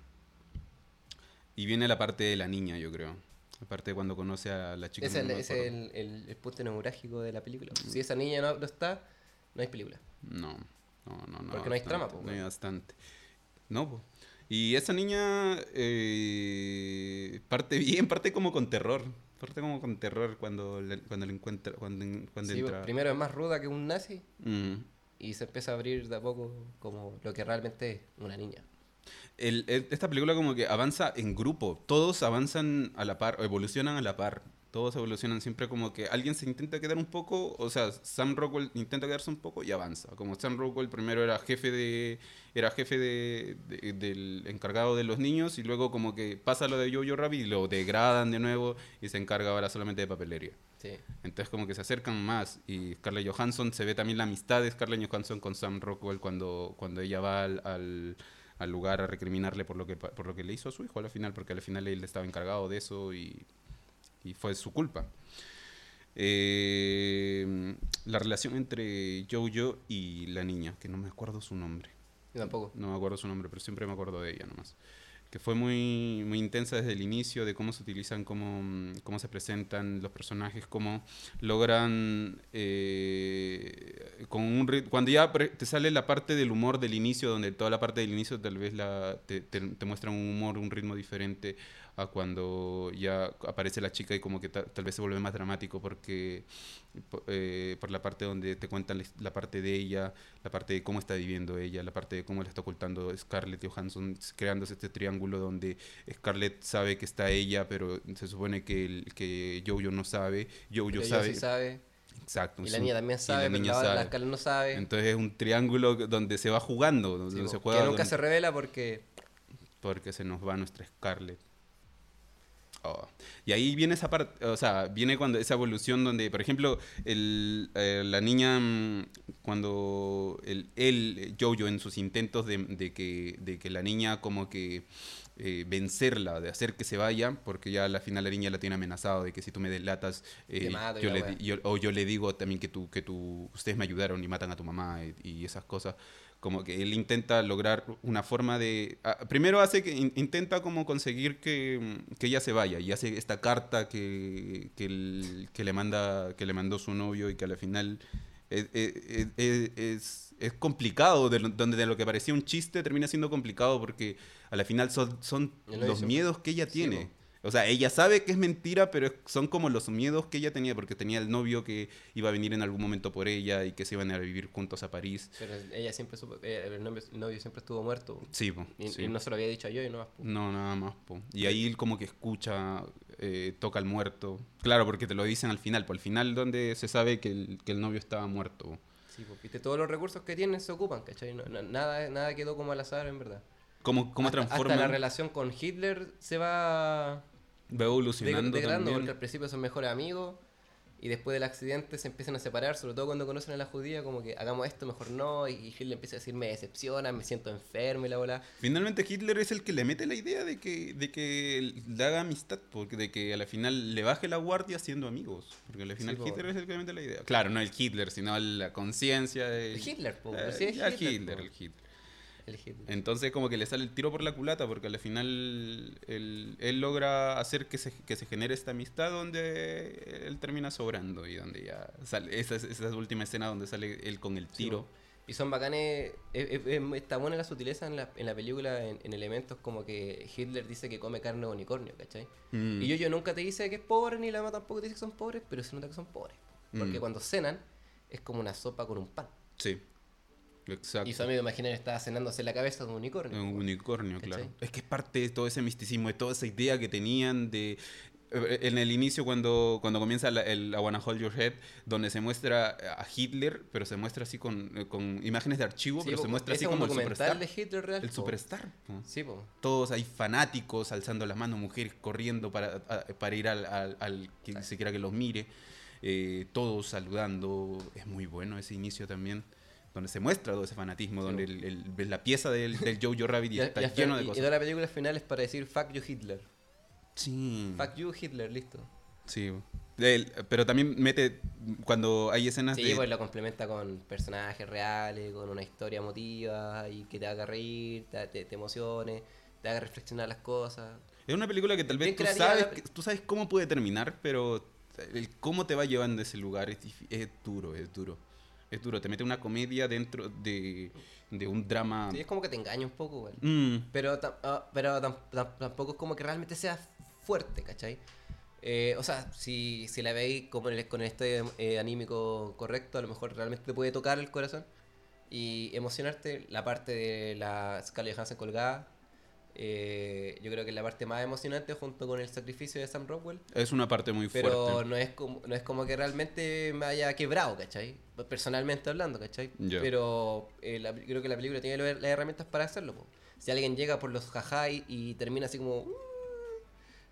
Y viene la parte de la niña, yo creo. La parte de cuando conoce a la chica. Ese es, no es el, el- el punto neurálgico de la película. Si esa niña no, no está, no hay película. No, no, no, no. Porque no hay trama, bastante, po, No hay bastante. No, po. Y esa niña eh, parte bien, parte como con terror. Parte como con terror cuando le, cuando le encuentra, cuando, cuando Sí, entra. primero es más ruda que un nazi Mm. y se empieza a abrir de a poco como lo que realmente es una niña. El- el- esta película como que avanza en grupo. Todos avanzan a la par, o evolucionan a la par. Todos evolucionan siempre como que alguien se intenta quedar un poco, o sea, Sam Rockwell intenta quedarse un poco y avanza. Como Sam Rockwell primero era jefe de era jefe de, de- del encargado de los niños y luego como que pasa lo de Jojo Rabbit y lo degradan de nuevo y se encarga ahora solamente de papelería. Sí. Entonces como que se acercan más y Scarlett Johansson, se ve también la amistad de Scarlett Johansson con Sam Rockwell cuando, cuando ella va al, al, al lugar a recriminarle por lo, que, por lo que le hizo a su hijo al final, porque al final él estaba encargado de eso y, y fue su culpa. Eh, la relación entre Jojo y la niña, que no me acuerdo su nombre. Yo tampoco. No me acuerdo su nombre, pero siempre me acuerdo de ella nomás. Que fue muy, muy intensa desde el inicio, de cómo se utilizan, cómo, cómo se presentan los personajes, cómo logran. eh, con un Cuando ya te sale la parte del humor del inicio, donde toda la parte del inicio tal vez la, te, te, te muestran un humor, un ritmo diferente a cuando ya aparece la chica y como que ta- tal vez se vuelve más dramático porque po- eh, por la parte donde te cuentan la, la parte de ella, la parte de cómo está viviendo ella, la parte de cómo le está ocultando Scarlett Johansson, creándose este triángulo donde Scarlett sabe que está ella, pero se supone que, el, que Jojo no sabe, Jojo Pero ella sabe, sí sabe. exacto, Y la niña también sabe, la niña la, la no sabe. Entonces es un triángulo donde se va jugando, donde Sí, se juega que nunca donde- se revela porque porque se nos va nuestra Scarlett. Oh. Y ahí viene esa parte, o sea, viene cuando esa evolución donde, por ejemplo, el, eh, la niña, mm, cuando el, él, eh, Jojo, en sus intentos de, que, de que la niña como que eh, vencerla, de hacer que se vaya, porque ya al final la niña la tiene amenazado de que si tú me delatas, eh, yo la le yo- o yo le digo también que, tú, que tú, ustedes me ayudaron y matan a tu mamá y, y esas cosas. Como que él intenta lograr una forma de... ah, primero hace que in- intenta como conseguir que, que ella se vaya y hace esta carta que, que, el- que le manda que le mandó su novio y que al final es, es, es- es- es complicado, de lo- donde de lo que parecía un chiste termina siendo complicado porque a la final son, son novio los siempre- miedos que ella Sí, tiene. po. O sea, ella sabe que es mentira, pero son como los miedos que ella tenía, porque tenía el novio que iba a venir en algún momento por ella y que se iban a vivir juntos a París. pero ella siempre supo, eh, el, novio, el novio siempre estuvo muerto. Sí, po, Y, sí. y no se lo había dicho a yo y no más. po. No, nada más. po. Y ahí él como que escucha, eh, toca al muerto. Claro, porque te lo dicen al final. Por al final donde se sabe que el, que el novio estaba muerto. Sí, viste, todos los recursos que tienen se ocupan, ¿cachai? No- no- nada, nada quedó como al azar, en verdad. ¿Cómo, cómo hasta, transforma? hasta la relación con Hitler se va Va evolucionando degradando, porque también. al principio son mejores amigos y después del accidente se empiezan a separar, sobre todo cuando conocen a la judía, como que hagamos esto, mejor no, y Hitler empieza a decir, me decepciona, me siento enfermo y la bola. Finalmente Hitler es el que le mete la idea de que, de que le haga amistad, porque de que a la final le baje la guardia siendo amigos, porque al final Sí, po. Hitler es el que le mete la idea. Claro, no el Hitler, sino la conciencia de... El Hitler, po, Eh, sí, es ya Hitler, Hitler, po. el Hitler. Entonces como que le sale el tiro por la culata porque al final él, él logra hacer que se, que se genere esta amistad donde él termina sobrando y donde ya sale esa, es- esa última escena donde sale él con el tiro. Y son bacanes, es- es- es- está buena la sutileza en la, en la película en, en elementos como que Hitler dice que come carne de unicornio, ¿cachai? Mm. Y yo, yo nunca te dice que es pobre, ni la mamá tampoco te dice que son pobres, pero se nota que son pobres. Porque Mm. cuando cenan es como una sopa con un pan. Sí, exacto. Y su amigo imaginario estaba cenándose la cabeza de un unicornio. Un unicornio, ¿Cachai? claro. Es que es parte de todo ese misticismo, de toda esa idea que tenían de... eh, En el inicio, cuando, cuando comienza la, el I Wanna Hold Your Head, donde se muestra a Hitler, pero se muestra así con, eh, con imágenes de archivo, Sí, pero po, se muestra ese así como el superstar. de Hitler real. El po. superstar. po. Sí. Todos hay fanáticos alzando las manos, mujeres corriendo para, a- para ir al, al, al que se quiera que los mire, eh, todos saludando. Es muy bueno ese inicio también, donde se muestra todo ese fanatismo, Sí, donde el, el- ves la pieza del, del Jojo Rabbit y, Y, está y lleno de y- y cosas. toda la película final es para decir fuck you Hitler. Sí. Fuck you Hitler, listo. Sí. El- pero también mete, cuando hay escenas Sí, de... pues lo complementa con personajes reales, con una historia emotiva y que te haga reír, te, te, te emocione, te haga reflexionar las cosas. Es una película que tal vez tú sabes, la- que- tú sabes cómo puede terminar, pero el cómo te va llevando a ese lugar es, es duro, es duro. Es duro, te mete una comedia dentro de, de un drama. Sí, es como que te engaña un poco, güey. Mm, Pero, ah, pero tam- tam- tampoco es como que realmente sea fuerte, ¿cachai? Eh, o sea, si, si la veis como el- con el estado eh, anímico correcto, a lo mejor realmente te puede tocar el corazón y emocionarte. La parte de la Scarlett Johansson colgada, eh, yo creo que es la parte más emocionante junto con el sacrificio de Sam Rockwell. es una parte muy Pero fuerte. no es, como, no es como que realmente me haya quebrado, ¿cachai? Personalmente hablando, ¿cachai? Pero eh, la- creo que la película tiene las herramientas para hacerlo. po. Si alguien llega por los jajá y, y termina así como... "Uh",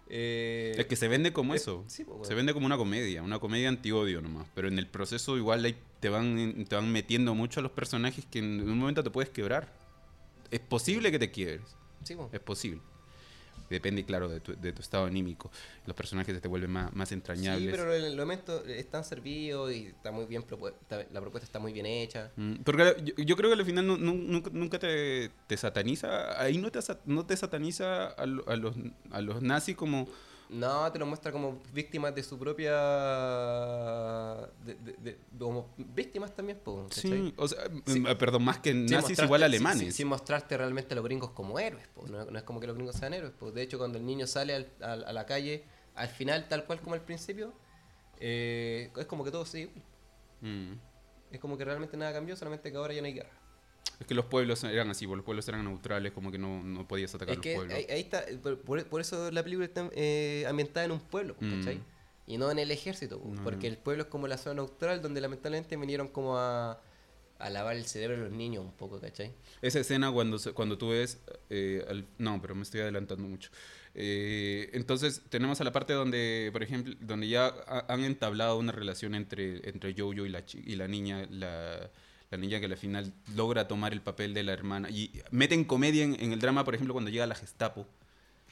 eh, Es que se vende como es- eso. sí, pues, Se vende como una comedia, una comedia anti-odio nomás. Pero en el proceso igual te van, te van metiendo mucho a los personajes que en un momento te puedes quebrar. Es posible que te quiebres. Sí. Es posible. Depende, claro, de tu, de tu estado anímico. Los personajes se te vuelven más, más entrañables. Sí, pero el momento están servidos y está muy bien propuesta, la propuesta está muy bien hecha. Mm, Porque yo, yo creo que al final no- no- nunca, nunca te, te sataniza, ahí no te, no te sataniza a, a los, a los nazis como... No, te lo muestra como víctimas de su propia... De, de- de- como víctimas también, po. Sí, o sea, Sí. mm, perdón, más que nazis igual alemanes. Sin, sin mostrarte realmente a los gringos como héroes. po. No, no es como que los gringos sean héroes. po. De hecho, cuando el niño sale al- al- a la calle, al final, tal cual como al principio, eh, es como que todo sigue igual. Mm. Es como que realmente nada cambió, solamente que ahora ya no hay guerra. Es que los pueblos eran así, pues, los pueblos eran neutrales, como que no, no podías atacar Es los que pueblos. ahí, ahí está, por, por- eso la película está eh, ambientada en un pueblo, po, ¿cachai? Mm. Y no en el ejército, No, porque no. el pueblo es como la zona neutral donde lamentablemente vinieron como a, a lavar el cerebro de los niños un poco, ¿cachai? Esa escena cuando, cuando tú ves... eh, al- no, pero me estoy adelantando mucho. Eh, entonces tenemos a la parte donde, por ejemplo, donde ya ha- han entablado una relación entre, entre Jojo y la, y la niña, la, la niña que al final logra tomar el papel de la hermana. Y meten comedia en, en el drama, por ejemplo, cuando llega la Gestapo.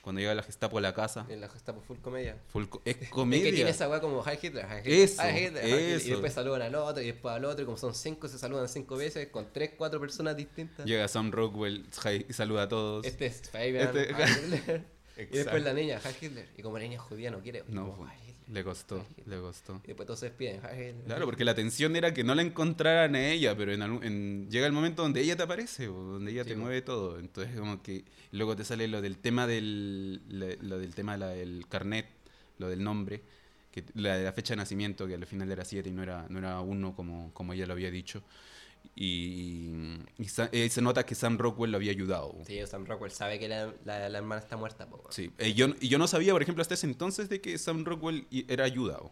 Cuando llega la Gestapo a la casa. En la está por full comedia. Full co- es Es comedia. que tiene esa weá como Heil Hitler, Heil Hitler, Eso, Heil Hitler, Heil Hitler", eso. Y después saludan al otro, y después al otro, y como son cinco, se saludan cinco veces con tres, cuatro personas distintas. Llega Sam Rockwell hi- y saluda a todos. Este es Fabian, Este- Hitler. Y después la niña, Heil Hitler. Y como la niña es judía, no quiere. No, como, fue- "Heil Hitler". Le costó, le costó. Y después todos se despiden. Claro, porque la tensión era que no la encontraran a ella, pero en, algún- en- llega el momento donde ella te aparece, donde ella Sí, te mueve todo. Entonces como que luego te sale lo del tema del, lo del tema la- del carnet, lo del nombre, que la, la fecha de nacimiento, que al final era 7 y no era, no era uno como, como ella lo había dicho. Y, eh, se nota que Sam Rockwell lo había ayudado. Sí, Sam Rockwell sabe que la, la, la hermana está muerta, po. Sí, eh, yo, y yo no sabía, por ejemplo, hasta ese entonces de que Sam Rockwell era ayudado.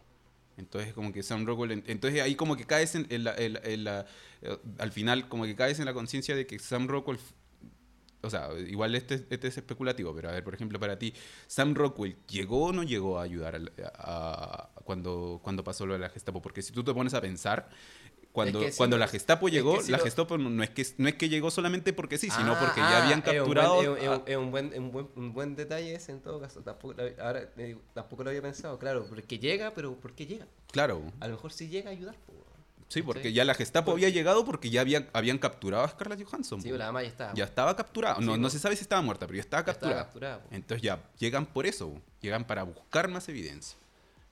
Entonces, como que Sam Rockwell. en- Entonces, ahí como que caes en, en la, en eh, al final, como que caes en la conciencia de que Sam Rockwell o sea, igual este, este es especulativo, pero a ver, por ejemplo, para ti, ¿Sam Rockwell llegó o no llegó a ayudar a- cuando, cuando pasó lo de la Gestapo? Porque si tú te pones a pensar, cuando, Es que sí, cuando la es- Gestapo es que llegó, sí la lo- Gestapo no es, que, no es que llegó solamente porque sí, sino Ah, porque ah, ya habían un buen- capturado... Es un, buen, un buen, un buen detalle ese en todo caso. Tampoco, lo- ahora digo, tampoco lo había pensado, claro. Porque llega, pero ¿por qué llega? Claro, A lo mejor sí llega a ayudar. po, sí, porque ya la Gestapo había llegado porque ya había, habían capturado a Scarlett Johansson. Sí, po. la mamá ya estaba. Ya estaba capturada. No, no se sabe si estaba muerta, pero ya estaba ya estaba capturada. capturada. Entonces ya llegan por eso, llegan para buscar más evidencia.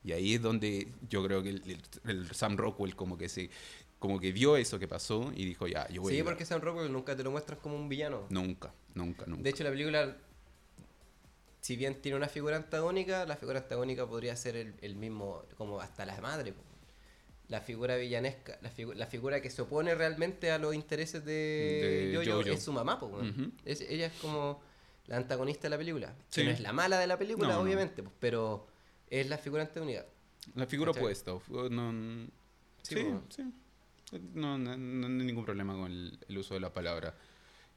Y ahí es donde yo creo que el, el- el Sam Rockwell como que se como que vio eso que pasó y dijo, ya, yo voy a Sí, ayudar". porque Sam Rockwell nunca te lo muestran como un villano. Nunca, nunca, nunca. De hecho, la película, si bien tiene una figura antagónica, la figura antagónica podría ser el, el mismo, como hasta la madre. La figura villanesca, la, figu- la figura que se opone realmente a los intereses de, De Jojo Jojo. es su mamá. po, weón. Ujú. Es- ella es como la antagonista de la película. Sí. Que no es la mala de la película, No, obviamente, pues, pero es la figura antagónica. La figura opuesta. No, Sí, sí. No, no, no hay ningún problema con el, el uso de la palabra.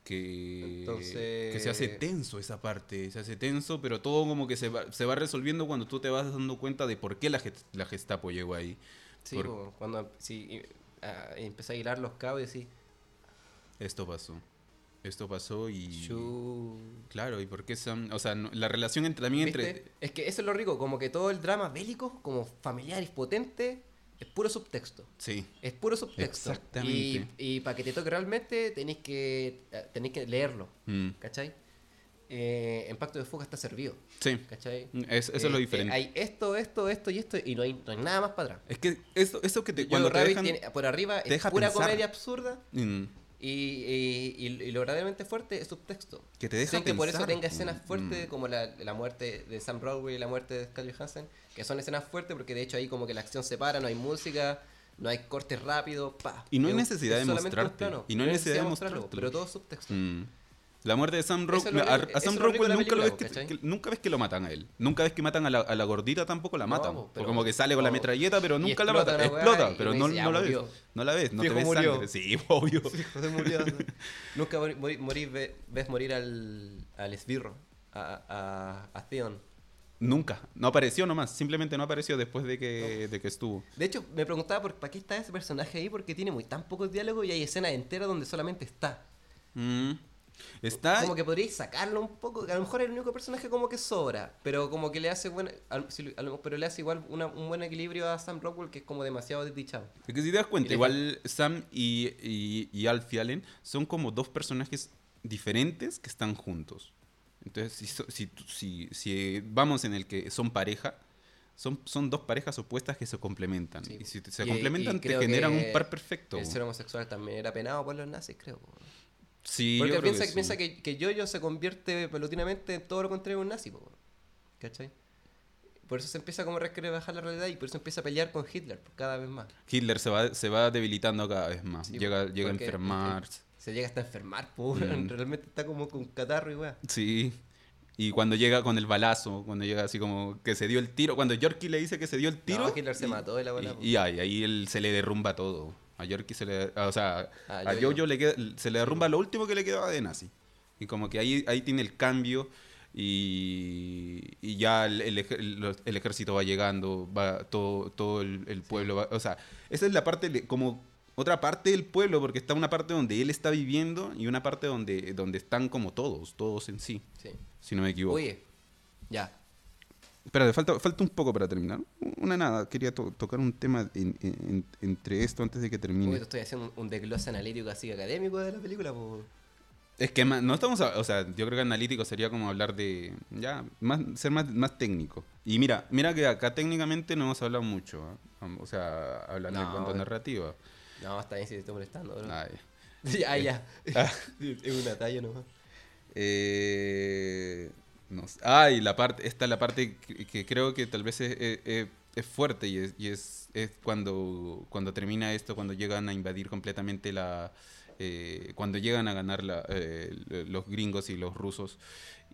Que, Entonces- que se hace tenso esa parte, se hace tenso, pero todo como que se va, se va resolviendo cuando tú te vas dando cuenta de por qué la, la Gestapo llegó ahí. Sí, Por- po, cuando si, ah, empecé a hilar los cabos y decir, Esto pasó. Esto pasó y... "Chu". Claro, y por qué Sam... O sea, no- la relación entre, también ¿Viste? entre... Es que eso es lo rico, como que todo el drama bélico, como familiar y potente, es puro subtexto. Sí, Es puro subtexto. Exactamente. Y, y para que te toque realmente tenéis que, eh, tenéis que leerlo, mm, ¿cachai? Eh, en Pacto de Fuga está servido, sí. ¿cachai? Es- eso es lo Eh, diferente. eh, hay esto, esto, esto y esto, y no hay, no hay nada más para atrás. Es que eso, eso que te, cuando te dejan... tiene- por arriba te es deja pura pensar. comedia absurda mm, y, y, y- y lo verdaderamente fuerte es subtexto. que te deja Sin que por eso pensar, tenga escenas fuertes Mm. como la, la muerte de Sam Broadway y la muerte de Scarlett Johansson, que son escenas fuertes porque de hecho ahí como que la acción se para, no hay música, no hay cortes rápidos, pa. Y no hay necesidad es de mostrarte. plano. Y no hay necesidad de mostrarlo, pero todo subtexto. Mm. La muerte de Sam Rockwell. A, Sam nunca, ves que, ¿cachai? que- nunca ves que lo matan a él. Nunca ves que matan a la, a la gordita tampoco la No, matan. Porque pero- como que sale con la no. metralleta, pero nunca la matan. Explota, y pero uno no, dice, no "Ah, la ves. murió". No la ves, no te Fijo, ves murió. sangre. Sí, obvio. Murió. Nunca mori- mori- morir, ve- ves morir al, al esbirro, a, a, a Theon. Nunca. No apareció nomás. Simplemente no apareció después de que, de que estuvo. De hecho, me preguntaba por para qué está ese personaje ahí, porque tiene muy tan pocos diálogos y hay escenas enteras donde solamente está. Mm. Está. Como que podríais sacarlo un poco, que a lo mejor es el único personaje como que sobra, pero como que le hace buena, pero le hace igual una- un buen equilibrio a Sam Rockwell que es como demasiado desdichado. Es que si te das cuenta, Y le igual Sam y, y, y Alfie Allen son como dos personajes diferentes que están juntos. Entonces, si, si, si, si vamos en el que son pareja, son, son dos parejas opuestas que se complementan. Sí. Y si se Y- complementan, y te generan un par perfecto. El ser homosexual también era penado por los nazis, creo. Sí, Porque yo creo piensa, que sí. piensa que, que Jojo se convierte paulatinamente en todo lo contrario a un nazi, po, ¿cachai? Por eso se empieza como a bajar la realidad y por eso empieza a pelear con Hitler cada vez más. Hitler se va, se va debilitando cada vez más. Sí, llega llega a enfermarse. Se llega hasta a enfermar, po, Mm. realmente está como con catarro y weá. Sí. Y cuando llega con el balazo, cuando llega así como que se dio el tiro, cuando Yorkie le dice que se dio el tiro. No, Hitler se y- mató de la. Y, y ahí, ahí él se le derrumba todo. A Yorkie se le. O sea, Ah, a Jojo. Jojo le queda- se le derrumba lo último que le quedaba de nazi. Y como que ahí, ahí tiene el cambio. Y, y ya el, el el- el ejército va llegando, va todo, todo el, pueblo va- O sea, esa es la parte, de- como otra parte del pueblo, porque está una parte donde él está viviendo y una parte donde, donde están como todos, todos en sí, Sí. si no me equivoco. Oye, ya. Espérate, falta, falta un poco para terminar. Una nada, quería to- tocar un tema en- en- entre esto antes de que termine. Estoy haciendo un, un desglose analítico así académico de la película, po. Es que no estamos, a- o sea, yo creo que analítico sería como hablar de, ya, más, ser más, más técnico. Y mira, mira que acá técnicamente no hemos hablado mucho, ¿ah? o sea, hablando en No, cuanto a bueno. narrativa. No, está bien si te estoy molestando, bro. Ay. ya, ya. Ah. es una talla nomás. Eh, no sé. Ah, y la parte, esta es la parte que, creo que tal vez es, es- fuerte y es, y es cuando, cuando termina esto, cuando llegan a invadir completamente la, eh, cuando llegan a ganar la, eh, los gringos y los rusos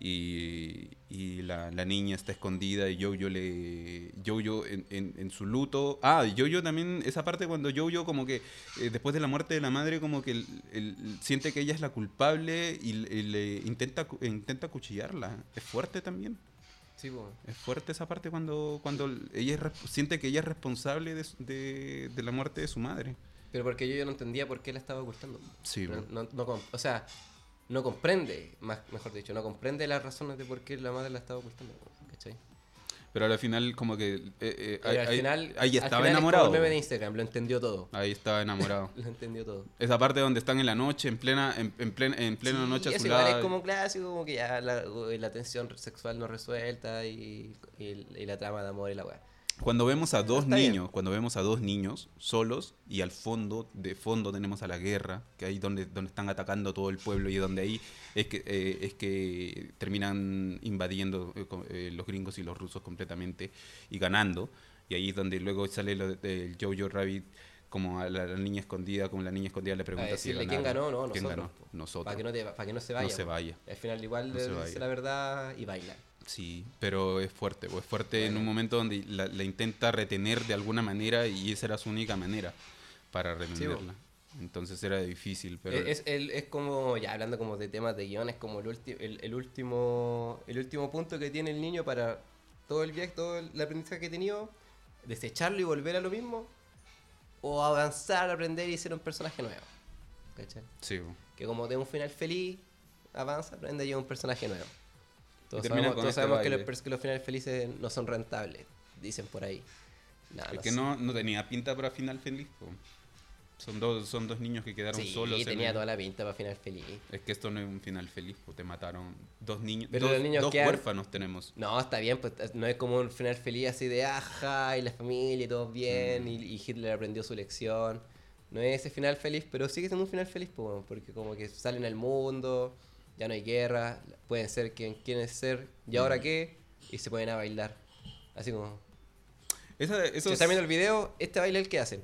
y, y la, la, niña está escondida y Jojo le Jojo en, en, en, su luto ah Jojo también esa parte cuando Jojo como que eh, después de la muerte de la madre como que el, el, siente que ella es la culpable y, y, le intenta intenta cuchillarla es fuerte también Sí, bueno. Es fuerte esa parte cuando, cuando ella es, siente que ella es responsable de, de, de, la muerte de su madre. Pero porque yo, yo no entendía por qué la estaba ocultando. Sí, no, no, no, o sea, no comprende, más, mejor dicho, no comprende las razones de por qué la madre la estaba ocultando. ¿Cachai? Pero al final, como que. Eh, eh, Pero al ahí, final, ahí al estaba final enamorado. Es el meme de Instagram, lo entendió todo. Ahí estaba enamorado. lo entendió todo. Esa parte donde están en la noche, en plena, en, en plena, en plena Sí, noche es como clásico, como que ya la, la tensión sexual no resuelta y, y, y la trama de amor y la weá. Cuando vemos a dos Está bien. niños, cuando vemos a dos niños solos y al fondo, de fondo tenemos a la guerra, que ahí donde, donde están atacando todo el pueblo y donde ahí es que, eh, es que terminan invadiendo eh, eh, los gringos y los rusos completamente y ganando. Y ahí es donde luego sale lo de- el Jojo Rabbit como a la, la niña escondida, como la niña escondida le pregunta si decirle quién ganó, no, ¿Quién nosotros. ganó? Nosotros. Para que, no te- pa' que no se vaya. No se po. vaya. Al final igual No se dice vaya. la verdad y baila. Sí, pero es fuerte, o es fuerte en Bueno. un momento donde la, la intenta retener de alguna manera y esa era su única manera para retenerla. Entonces era difícil, pero Es, el- es como, ya hablando como de temas de guion, es como el, el, el último el último punto que tiene el niño para todo el viaje, todo el aprendizaje que ha tenido, desecharlo y volver a lo mismo, o avanzar, aprender y ser un personaje nuevo. ¿Cachai? sí. Que como de un final feliz, avanza, aprende y es un personaje nuevo. Todos sabemos, con todos este sabemos que, los, pers- que los finales felices no son rentables, dicen por ahí. Nah, es no que sé. no, no tenía pinta para final feliz. po. Son dos, son dos niños que quedaron Sí, solos. en tenía el- toda la pinta para final feliz. Es que esto no es un final feliz, po, te mataron dos niños, Pero dos, los niños dos quedan- huérfanos tenemos. No, está bien, pues no es como un final feliz así de aja y la familia y todo bien y, y Hitler aprendió su lección. No es ese final feliz, pero sigue siendo un final feliz, pues, porque como que salen al mundo, ya no hay guerra, pueden ser quien quieren ser, ¿y ahora qué? Y se ponen a bailar. Así como... Esa, Si están viendo el video, este baile es el que hacen.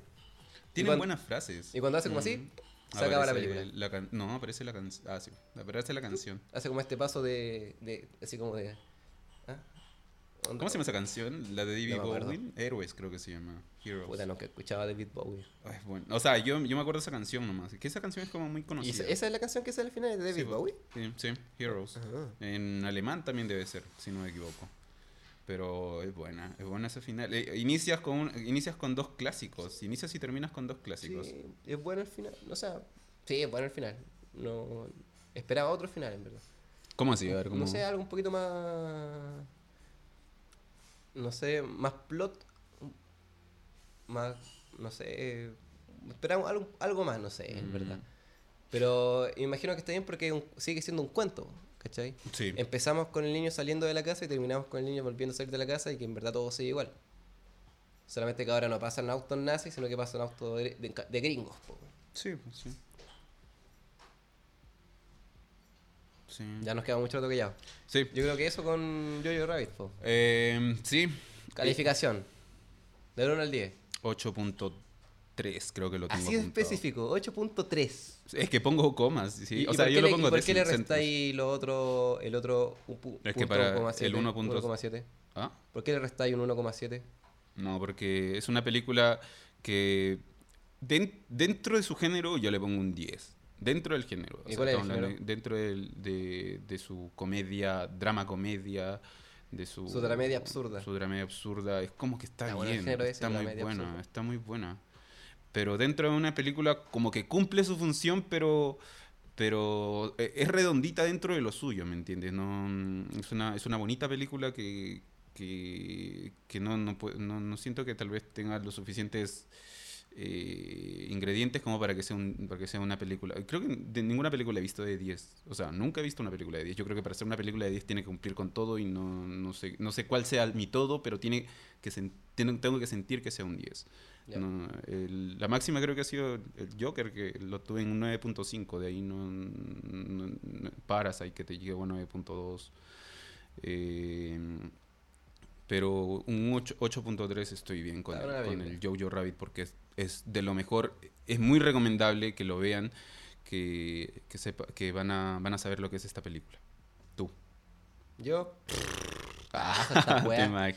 tienen cuando- buenas frases. Y cuando hace como así, se acaba la película. la can- no, aparece la canción. Ah, sí. Aparece la canción. Hace como este paso de... de así como de... ¿Cómo se llama esa canción? La de David No. Bowie. Héroes, creo que se llama. Heroes. Puta, no, que escuchaba David Bowie. Ay, bueno. O sea, yo, yo me acuerdo de esa canción nomás. Que esa canción es como muy ¿Y conocida. esa, esa es la canción que sale al final de David Sí. Bowie? Sí, sí, Heroes. Ajá. En alemán también debe ser, si no me equivoco. Pero es buena, es buena ese final. Eh, inicias, con, un- inicias con dos clásicos. Inicias y terminas con dos clásicos. Sí, es bueno el final. O sea, sí, es bueno el final. No esperaba otro final, en verdad. ¿Cómo así? A ver, ¿cómo? No sé, algo un poquito más. No sé, más plot. Más. No sé. Esperaba algo, algo más, no sé, en Mm. verdad. Pero imagino que está bien porque un- sigue siendo un cuento, ¿cachai? Sí. Empezamos con el niño saliendo de la casa y terminamos con el niño volviendo a salir de la casa y que en verdad todo sigue igual. Solamente que ahora no pasan autos nazis, sino que pasan autos de, de- de gringos. po. Sí, pues sí. Sí. Ya nos queda mucho ya. Sí. Yo creo que eso con Jojo Rabbit. po. Eh, sí. Calificación. Del 1 al 10. 8.3 creo que lo tengo Así de apuntado. específico, 8.3. Es que pongo comas. Sí. ¿Y, o sea, yo qué lo le- pongo y por qué le restáis lo otro, el otro un pu- Es que para 1,7? el 1 punto- 1,7? ¿Ah? ¿Por qué le restáis un 1,7? No, porque es una película que den- dentro de su género yo le pongo un 10. Dentro del género. ¿Y cuál es el estamos hablando género? de- Dentro del- de, de su comedia, drama comedia, de su... Su dramedia absurda. Su dramedia absurda. Es como que está bien, está muy buena, absurda. está muy buena. Pero dentro de una película como que cumple su función, pero pero eh, es redondita dentro de lo suyo, ¿me entiendes? No, mm, es, una, es una bonita película que, que, que no, no, no, no siento que tal vez tenga los suficientes eh, ingredientes como para que, sea un, para que sea una película. Creo que de ninguna película he visto de 10. O sea, nunca he visto una película de 10. Yo creo que para ser una película de 10 tiene que cumplir con todo y no, no, sé, no sé cuál sea mi todo, pero tiene que tengo, que sentir que sea un 10. Ya. No, el- la máxima creo que ha sido el Joker, que lo tuve en un 9.5, de ahí no, no, no- Parasite, que te llegó a 9.2. Eh, pero un 8 8.3 estoy bien con, el, con el Jojo Rabbit porque es, es de lo mejor, es muy recomendable que lo vean, que, que, sepa, que van, a, van a saber lo que es esta película? Tú. Yo. Ah,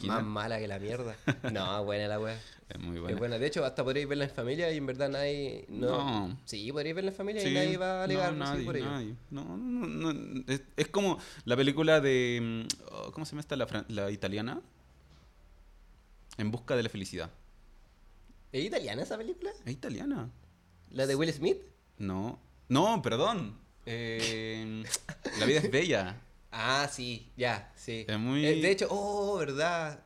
más mala que la mierda. No, buena la wea. Es muy Es buena. buena. De hecho, hasta podréis verla en familia y en verdad nadie. No. No. Sí, podréis verla en familia y nadie va a alegar no, nadie, por ello. nadie. No, no, Es, es como la película de... mm, oh, ¿Cómo se llama esta? La, la italiana. En busca de la felicidad. ¿Es italiana esa película? ¿Es italiana? ¿La de Will Smith? No. No, perdón. Eh, la vida es bella. Ah, sí, ya, sí. Es muy- Eh, de hecho, oh, verdad.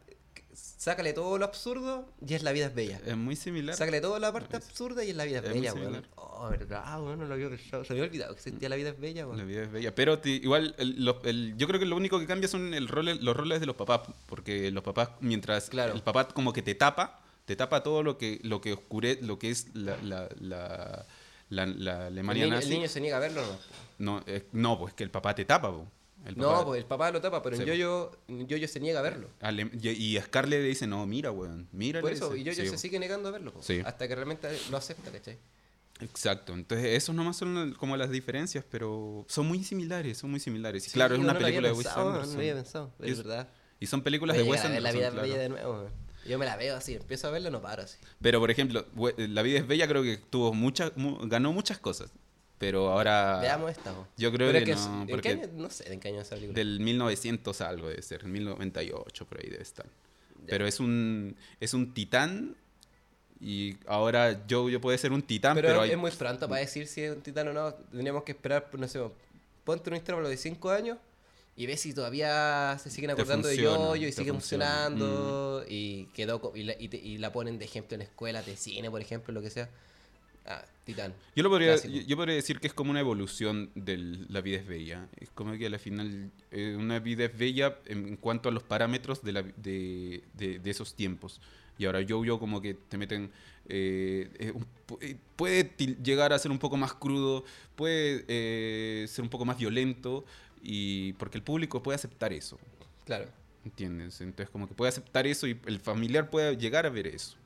Sácale todo lo absurdo y es la vida es bella. Es muy similar. Sácale toda la parte absurda y es la vida es es bella, weón. Oh, verdad, weón, no lo había pensado. Se me había olvidado que existía la vida es bella, La weón. vida es bella. Pero te- igual, el- lo- el- yo creo que lo único que cambia son el role- los roles de los papás. Porque los papás, mientras Claro. el papá como que te tapa, te tapa todo lo que, lo que oscure, lo que es la, la, la, la- la El Alemania niño, nazi. el niño se niega a verlo, ¿no? No, eh, no, pues que el papá te tapa, po. El No, papá- pues el papá lo tapa, pero en Yoyo, Yoyo se niega a verlo. Ale- y y Scarlett le dice, no, mira, weón, mira. Por eso, y Yoyo Sí, se sigue negando a verlo, po, Sí. hasta que realmente lo acepta, ¿cachai? Exacto, entonces esos nomás son como las diferencias, pero son muy similares, son muy similares. Sí, claro, es una no película de Wes Anderson. No lo había pensado, es verdad. Y son películas Voy de Wes llegar a ver la Anderson, vida claro. bella de nuevo, weón. Yo me la veo así, empiezo a verla, no paro así. Pero, por ejemplo, La vida es bella creo que tuvo muchas, mu- ganó muchas cosas. Pero ahora... Veamos esta. Yo creo que no, ¿en qué año? No sé, ¿en qué año es esa película? del 1900 algo debe ser, 1098 por ahí debe estar. Pero es un, es un titán y ahora yo, yo puede ser un titán, pero pero, hay... es muy pronto para decir si es un titán o no. Tendríamos que esperar, no sé, ponte un intervalo de 5 años y ves si todavía se siguen acordando de funciona, Yoyo y te sigue funciona. Mm. funcionando y quedó y la, y te- y la ponen de ejemplo en escuelas de cine, por ejemplo, lo que sea. Ah, titán. Yo, lo podría, yo, yo podría decir que es como una evolución de La vida es bella. Es como que al final eh, una vida es bella en, en cuanto a los parámetros de, la, de, de- de esos tiempos. Y ahora yo, yo como que te meten... eh, eh, un pu- puede llegar a ser un poco más crudo, puede eh, ser un poco más violento, y porque el público puede aceptar eso. Claro. ¿Entiendes? Entonces como que puede aceptar eso y el familiar puede llegar a ver eso.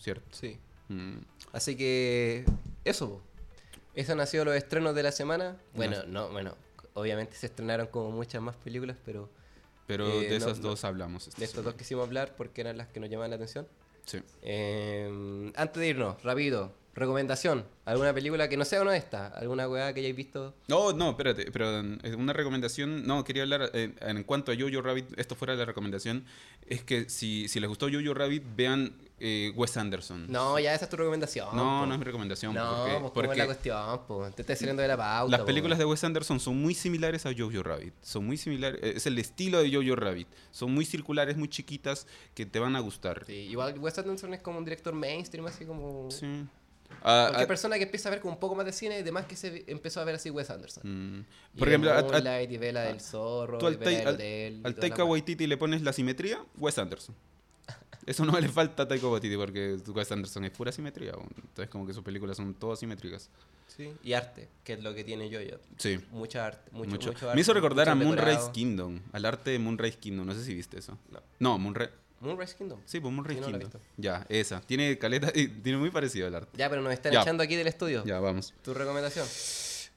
¿Cierto? Sí. Mm. Así que eso. Esos han sido los estrenos de la semana. Bueno, no, bueno, obviamente se estrenaron como muchas más películas, pero Pero Eh, de esas no. dos hablamos. esta de estos dos quisimos hablar porque eran las que nos llamaban la atención. Sí. Eh, antes de irnos, rápido, recomendación. ¿Alguna película que no sea una de estas? ¿Alguna weá que hayáis visto? No, no, espérate, pero es una recomendación, no, quería hablar eh, en cuanto a Jojo Rabbit, esto fuera la recomendación, es que si, si les gustó Jojo Rabbit, vean eh, Wes Anderson. No, ya esa es tu recomendación. no, po. no es mi recomendación. No, porque, pues ¿cómo porque es la cuestión? po? Te estás saliendo de la pauta. las po. películas de Wes Anderson son muy similares a Jojo Rabbit, son muy similares, eh, es el estilo de Jojo Rabbit, son muy circulares, muy chiquitas, que te van a gustar. Sí, igual Wes Anderson es como un director mainstream, así como... Sí. Ah, Cualquier ah, persona que empieza a ver como un poco más de cine, además que se empezó a ver así Wes Anderson. mm, por ejemplo, a- Moonlight, y ve la del zorro, tú al, Tai- la del al- al Taika. Waititi le pones la simetría, Wes Anderson. Eso no le falta a Taika Waititi porque Wes Anderson es pura simetría. Entonces como que sus películas son todas simétricas. Sí, y arte, que es lo que tiene yo yo. Sí. Mucha arte, mucho, mucho. mucho arte. Me hizo recordar a Moonrise. Kingdom, al arte de Moonrise Kingdom. No sé si viste eso. No. No, Moonrise... Moonrise Kingdom. Sí, pues Moonrise Sí, no Kingdom. Ya, esa. Tiene caleta y tiene muy parecido al arte. Ya, pero nos están Ya. echando aquí del estudio. Ya, vamos. ¿Tu recomendación?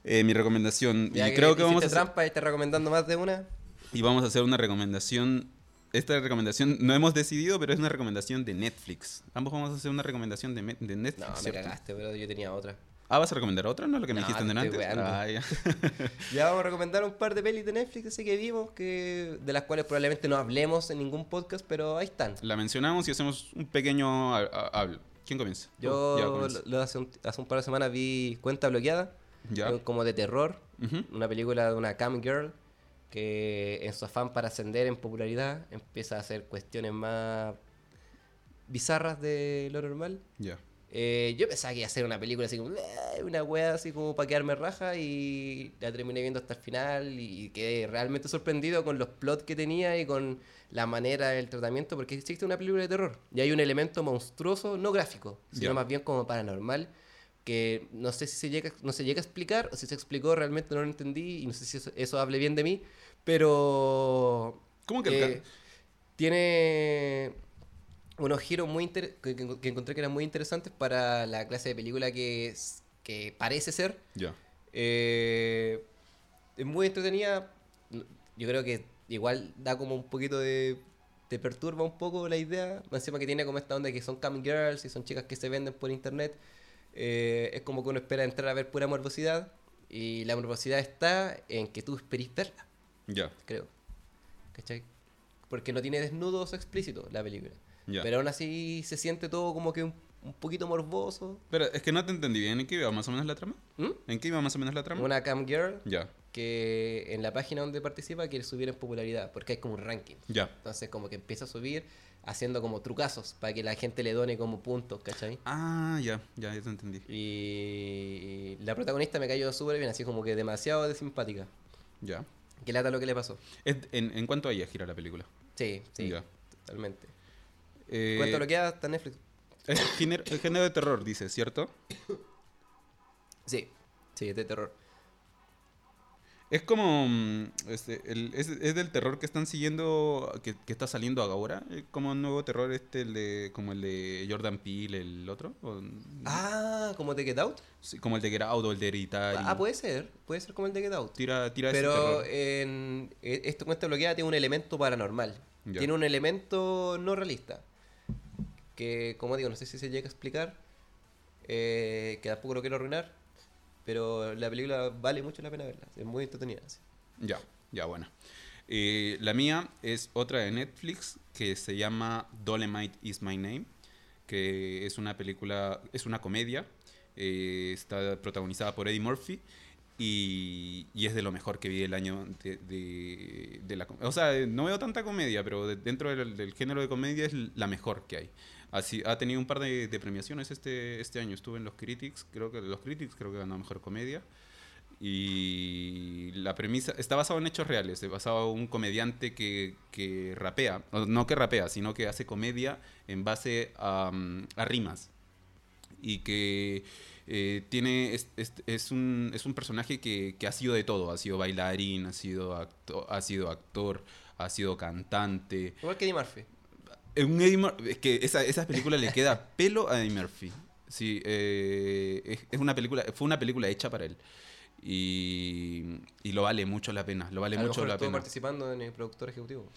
Eh, mi recomendación. Ya y creo que vamos a trampa y estás recomendando más de una. y vamos a hacer una recomendación. Esta recomendación no hemos decidido, pero es una recomendación de Netflix. Ambos vamos a hacer una recomendación de, me- de Netflix. No, me ¿cierto? cagaste, pero yo tenía otra. Ah, ¿vas a recomendar otra? ¿No lo que me No, dijiste te antes? estoy weando. Ah, ya. Ya vamos a recomendar un par de pelis de Netflix así que vimos, que de las cuales probablemente no hablemos en ningún podcast, pero ahí están. La mencionamos y hacemos un pequeño ha- ha- hablo. ¿Quién comienza? Ya, Yo comienza. lo- lo hace, un, hace un par de semanas vi Cuenta Bloqueada, Ya. eh, como de terror, una película de una cam girl que en su afán para ascender en popularidad empieza a hacer cuestiones más bizarras de lo normal. Ya. Eh, yo pensaba que iba a ser una película así como "Eh", una wea así como para quedarme raja y la terminé viendo hasta el final y quedé realmente sorprendido con los plots que tenía y con la manera del tratamiento porque existe una película de terror y hay un elemento monstruoso, no gráfico, sino más bien como paranormal que no sé si se llega, no se llega a explicar o si se explicó realmente no lo entendí y no sé si eso, eso hable bien de mí, pero ¿Cómo que el eh, tiene unos giros muy que, que- encontré que eran muy interesantes para la clase de película que, es- que parece ser. Ya. Eh, es muy entretenida. Yo creo que igual da como un poquito de. Te perturba un poco la idea. Encima que tiene como esta onda que son cam girls y son chicas que se venden por internet. Eh, es como que uno espera entrar a ver pura morbosidad. Y la morbosidad está en que tú esperís verla, Ya, creo. ¿Cachai? Porque no tiene desnudos explícitos la película. Ya. Pero aún así se siente todo como que un, un poquito morboso. Pero es que no te entendí bien. ¿En qué iba más o menos la trama? ¿Mm? ¿En qué iba más o menos la trama? Una cam girl Ya, que en la página donde participa quiere subir en popularidad, porque hay como un ranking. ya. Entonces como que empieza a subir haciendo como trucazos para que la gente le done como puntos, ¿cachai? Ah, ya, ya, ya te entendí. Y la protagonista me cayó súper bien, así como que demasiado de simpática. Ya. ¿Qué lata lo que le pasó? En, ¿En cuánto a ella gira la película? Sí, sí, Ya. totalmente. Eh, ¿Cuánto lo queda? Está en Netflix. Es género, el género de terror, dice, ¿cierto? Sí, sí, es de terror. Es como. mm, este, el- es, es del terror que están siguiendo. Que, que está saliendo ahora. eh, Como un nuevo terror, este, el de. Como el de Jordan Peele, el otro. o- Ah, ¿como The Get Out? sí, como el de Get Out o el de Hereditary. Ah, puede ser, puede ser como el de Get Out. Tira, tira ese Pero terror. en eh, esto cuenta bloqueada tiene un elemento paranormal. Ya. Tiene un elemento no realista. Que, como digo, no sé si se llega a explicar. eh, que tampoco lo quiero arruinar. Pero la película vale mucho la pena verla. Es muy entretenida. sí. Ya, ya, bueno. Eh, la mía es otra de Netflix que se llama Dolemite is My Name, que es una película, es una comedia, eh, está protagonizada por Eddie Murphy y, y es de lo mejor que vi el año de, de- de la com- O sea, no veo tanta comedia, pero de- dentro del, del género de comedia es la mejor que hay. Así, ha tenido un par de, premiaciones este, este año. Estuve en los Critics, creo que los Critics creo que ganó mejor comedia. Y la premisa está basado en hechos reales, es basado en un comediante que, rapea, no que rapea, sino que hace comedia en base a, mm, rimas. Y que eh, tiene es, un, es un personaje que, ha sido de todo, ha sido bailarín, ha sido, ha sido actor, ha sido cantante. Igual que Eddie Murphy. Eh, un Eddie Mur- es que esa, esa película le queda pelo a Eddie Murphy. Sí, eh, es, es una película, fue una película hecha para él. Y, y lo vale mucho la pena, lo vale a lo mucho mejor la estuvo pena. participando en el productor ejecutivo.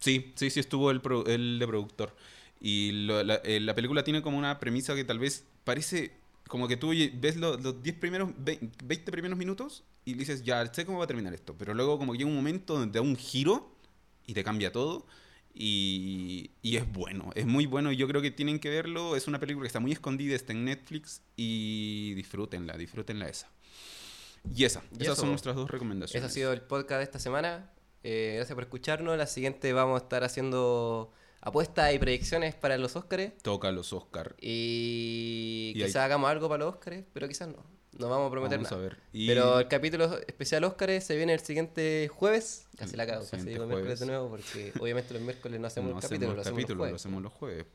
Sí, sí, sí estuvo el, pro- el de productor. Y lo- la, eh, la película tiene como una premisa que tal vez parece como que tú ves lo- los 10 primeros, ve- 20 primeros minutos y dices, ya sé cómo va a terminar esto. Pero luego como que llega un momento donde da un giro y te cambia todo. Y, y es bueno, es muy bueno. y Yo creo que tienen que verlo. Es una película que está muy escondida, está en Netflix. Y disfrútenla, disfrútenla esa. Y esa, Y esas eso, son nuestras dos recomendaciones. Ese ha sido el podcast de esta semana. Eh, gracias por escucharnos. La siguiente vamos a estar haciendo apuestas y predicciones para los Óscares. Toca los Oscar. Y, Y quizás hagamos algo para los Óscares, pero quizás no. No vamos a prometer Vamos a nada. ver. Y- Pero el capítulo especial Óscares se viene el siguiente jueves. Casi la cago, casi digo miércoles de nuevo, porque obviamente los miércoles no hacemos no el hacemos capítulo, el lo hacemos capítulo, lo hacemos los jueves.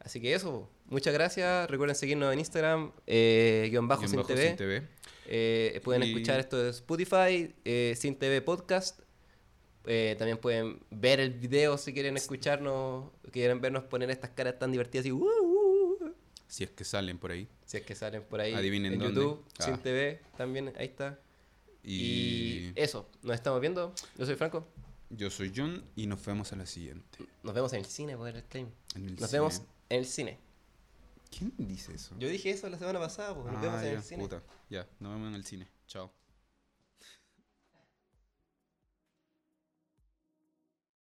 Así que eso, muchas gracias. Recuerden seguirnos en Instagram, eh, guion bajo Guión sin bajo TV. sin TV. Eh, pueden Y- escuchar esto de Spotify, eh, Sin TV Podcast. Eh, también pueden ver el video si quieren escucharnos, quieren vernos poner estas caras tan divertidas y uh, uh, Si es que salen por ahí. si es que salen por ahí Adivinen en dónde. YouTube, Ah. Sin TV también, ahí está. Y, Y eso, nos estamos viendo. Yo soy Franco. yo soy John y nos vemos a la siguiente. Nos vemos en el cine, por el stream. En el Nos cine. vemos en el cine. ¿Quién dice eso? Yo dije eso la semana pasada, nos Ah, vemos en ya, el cine. puta. Ya, nos vemos en el cine. Chao.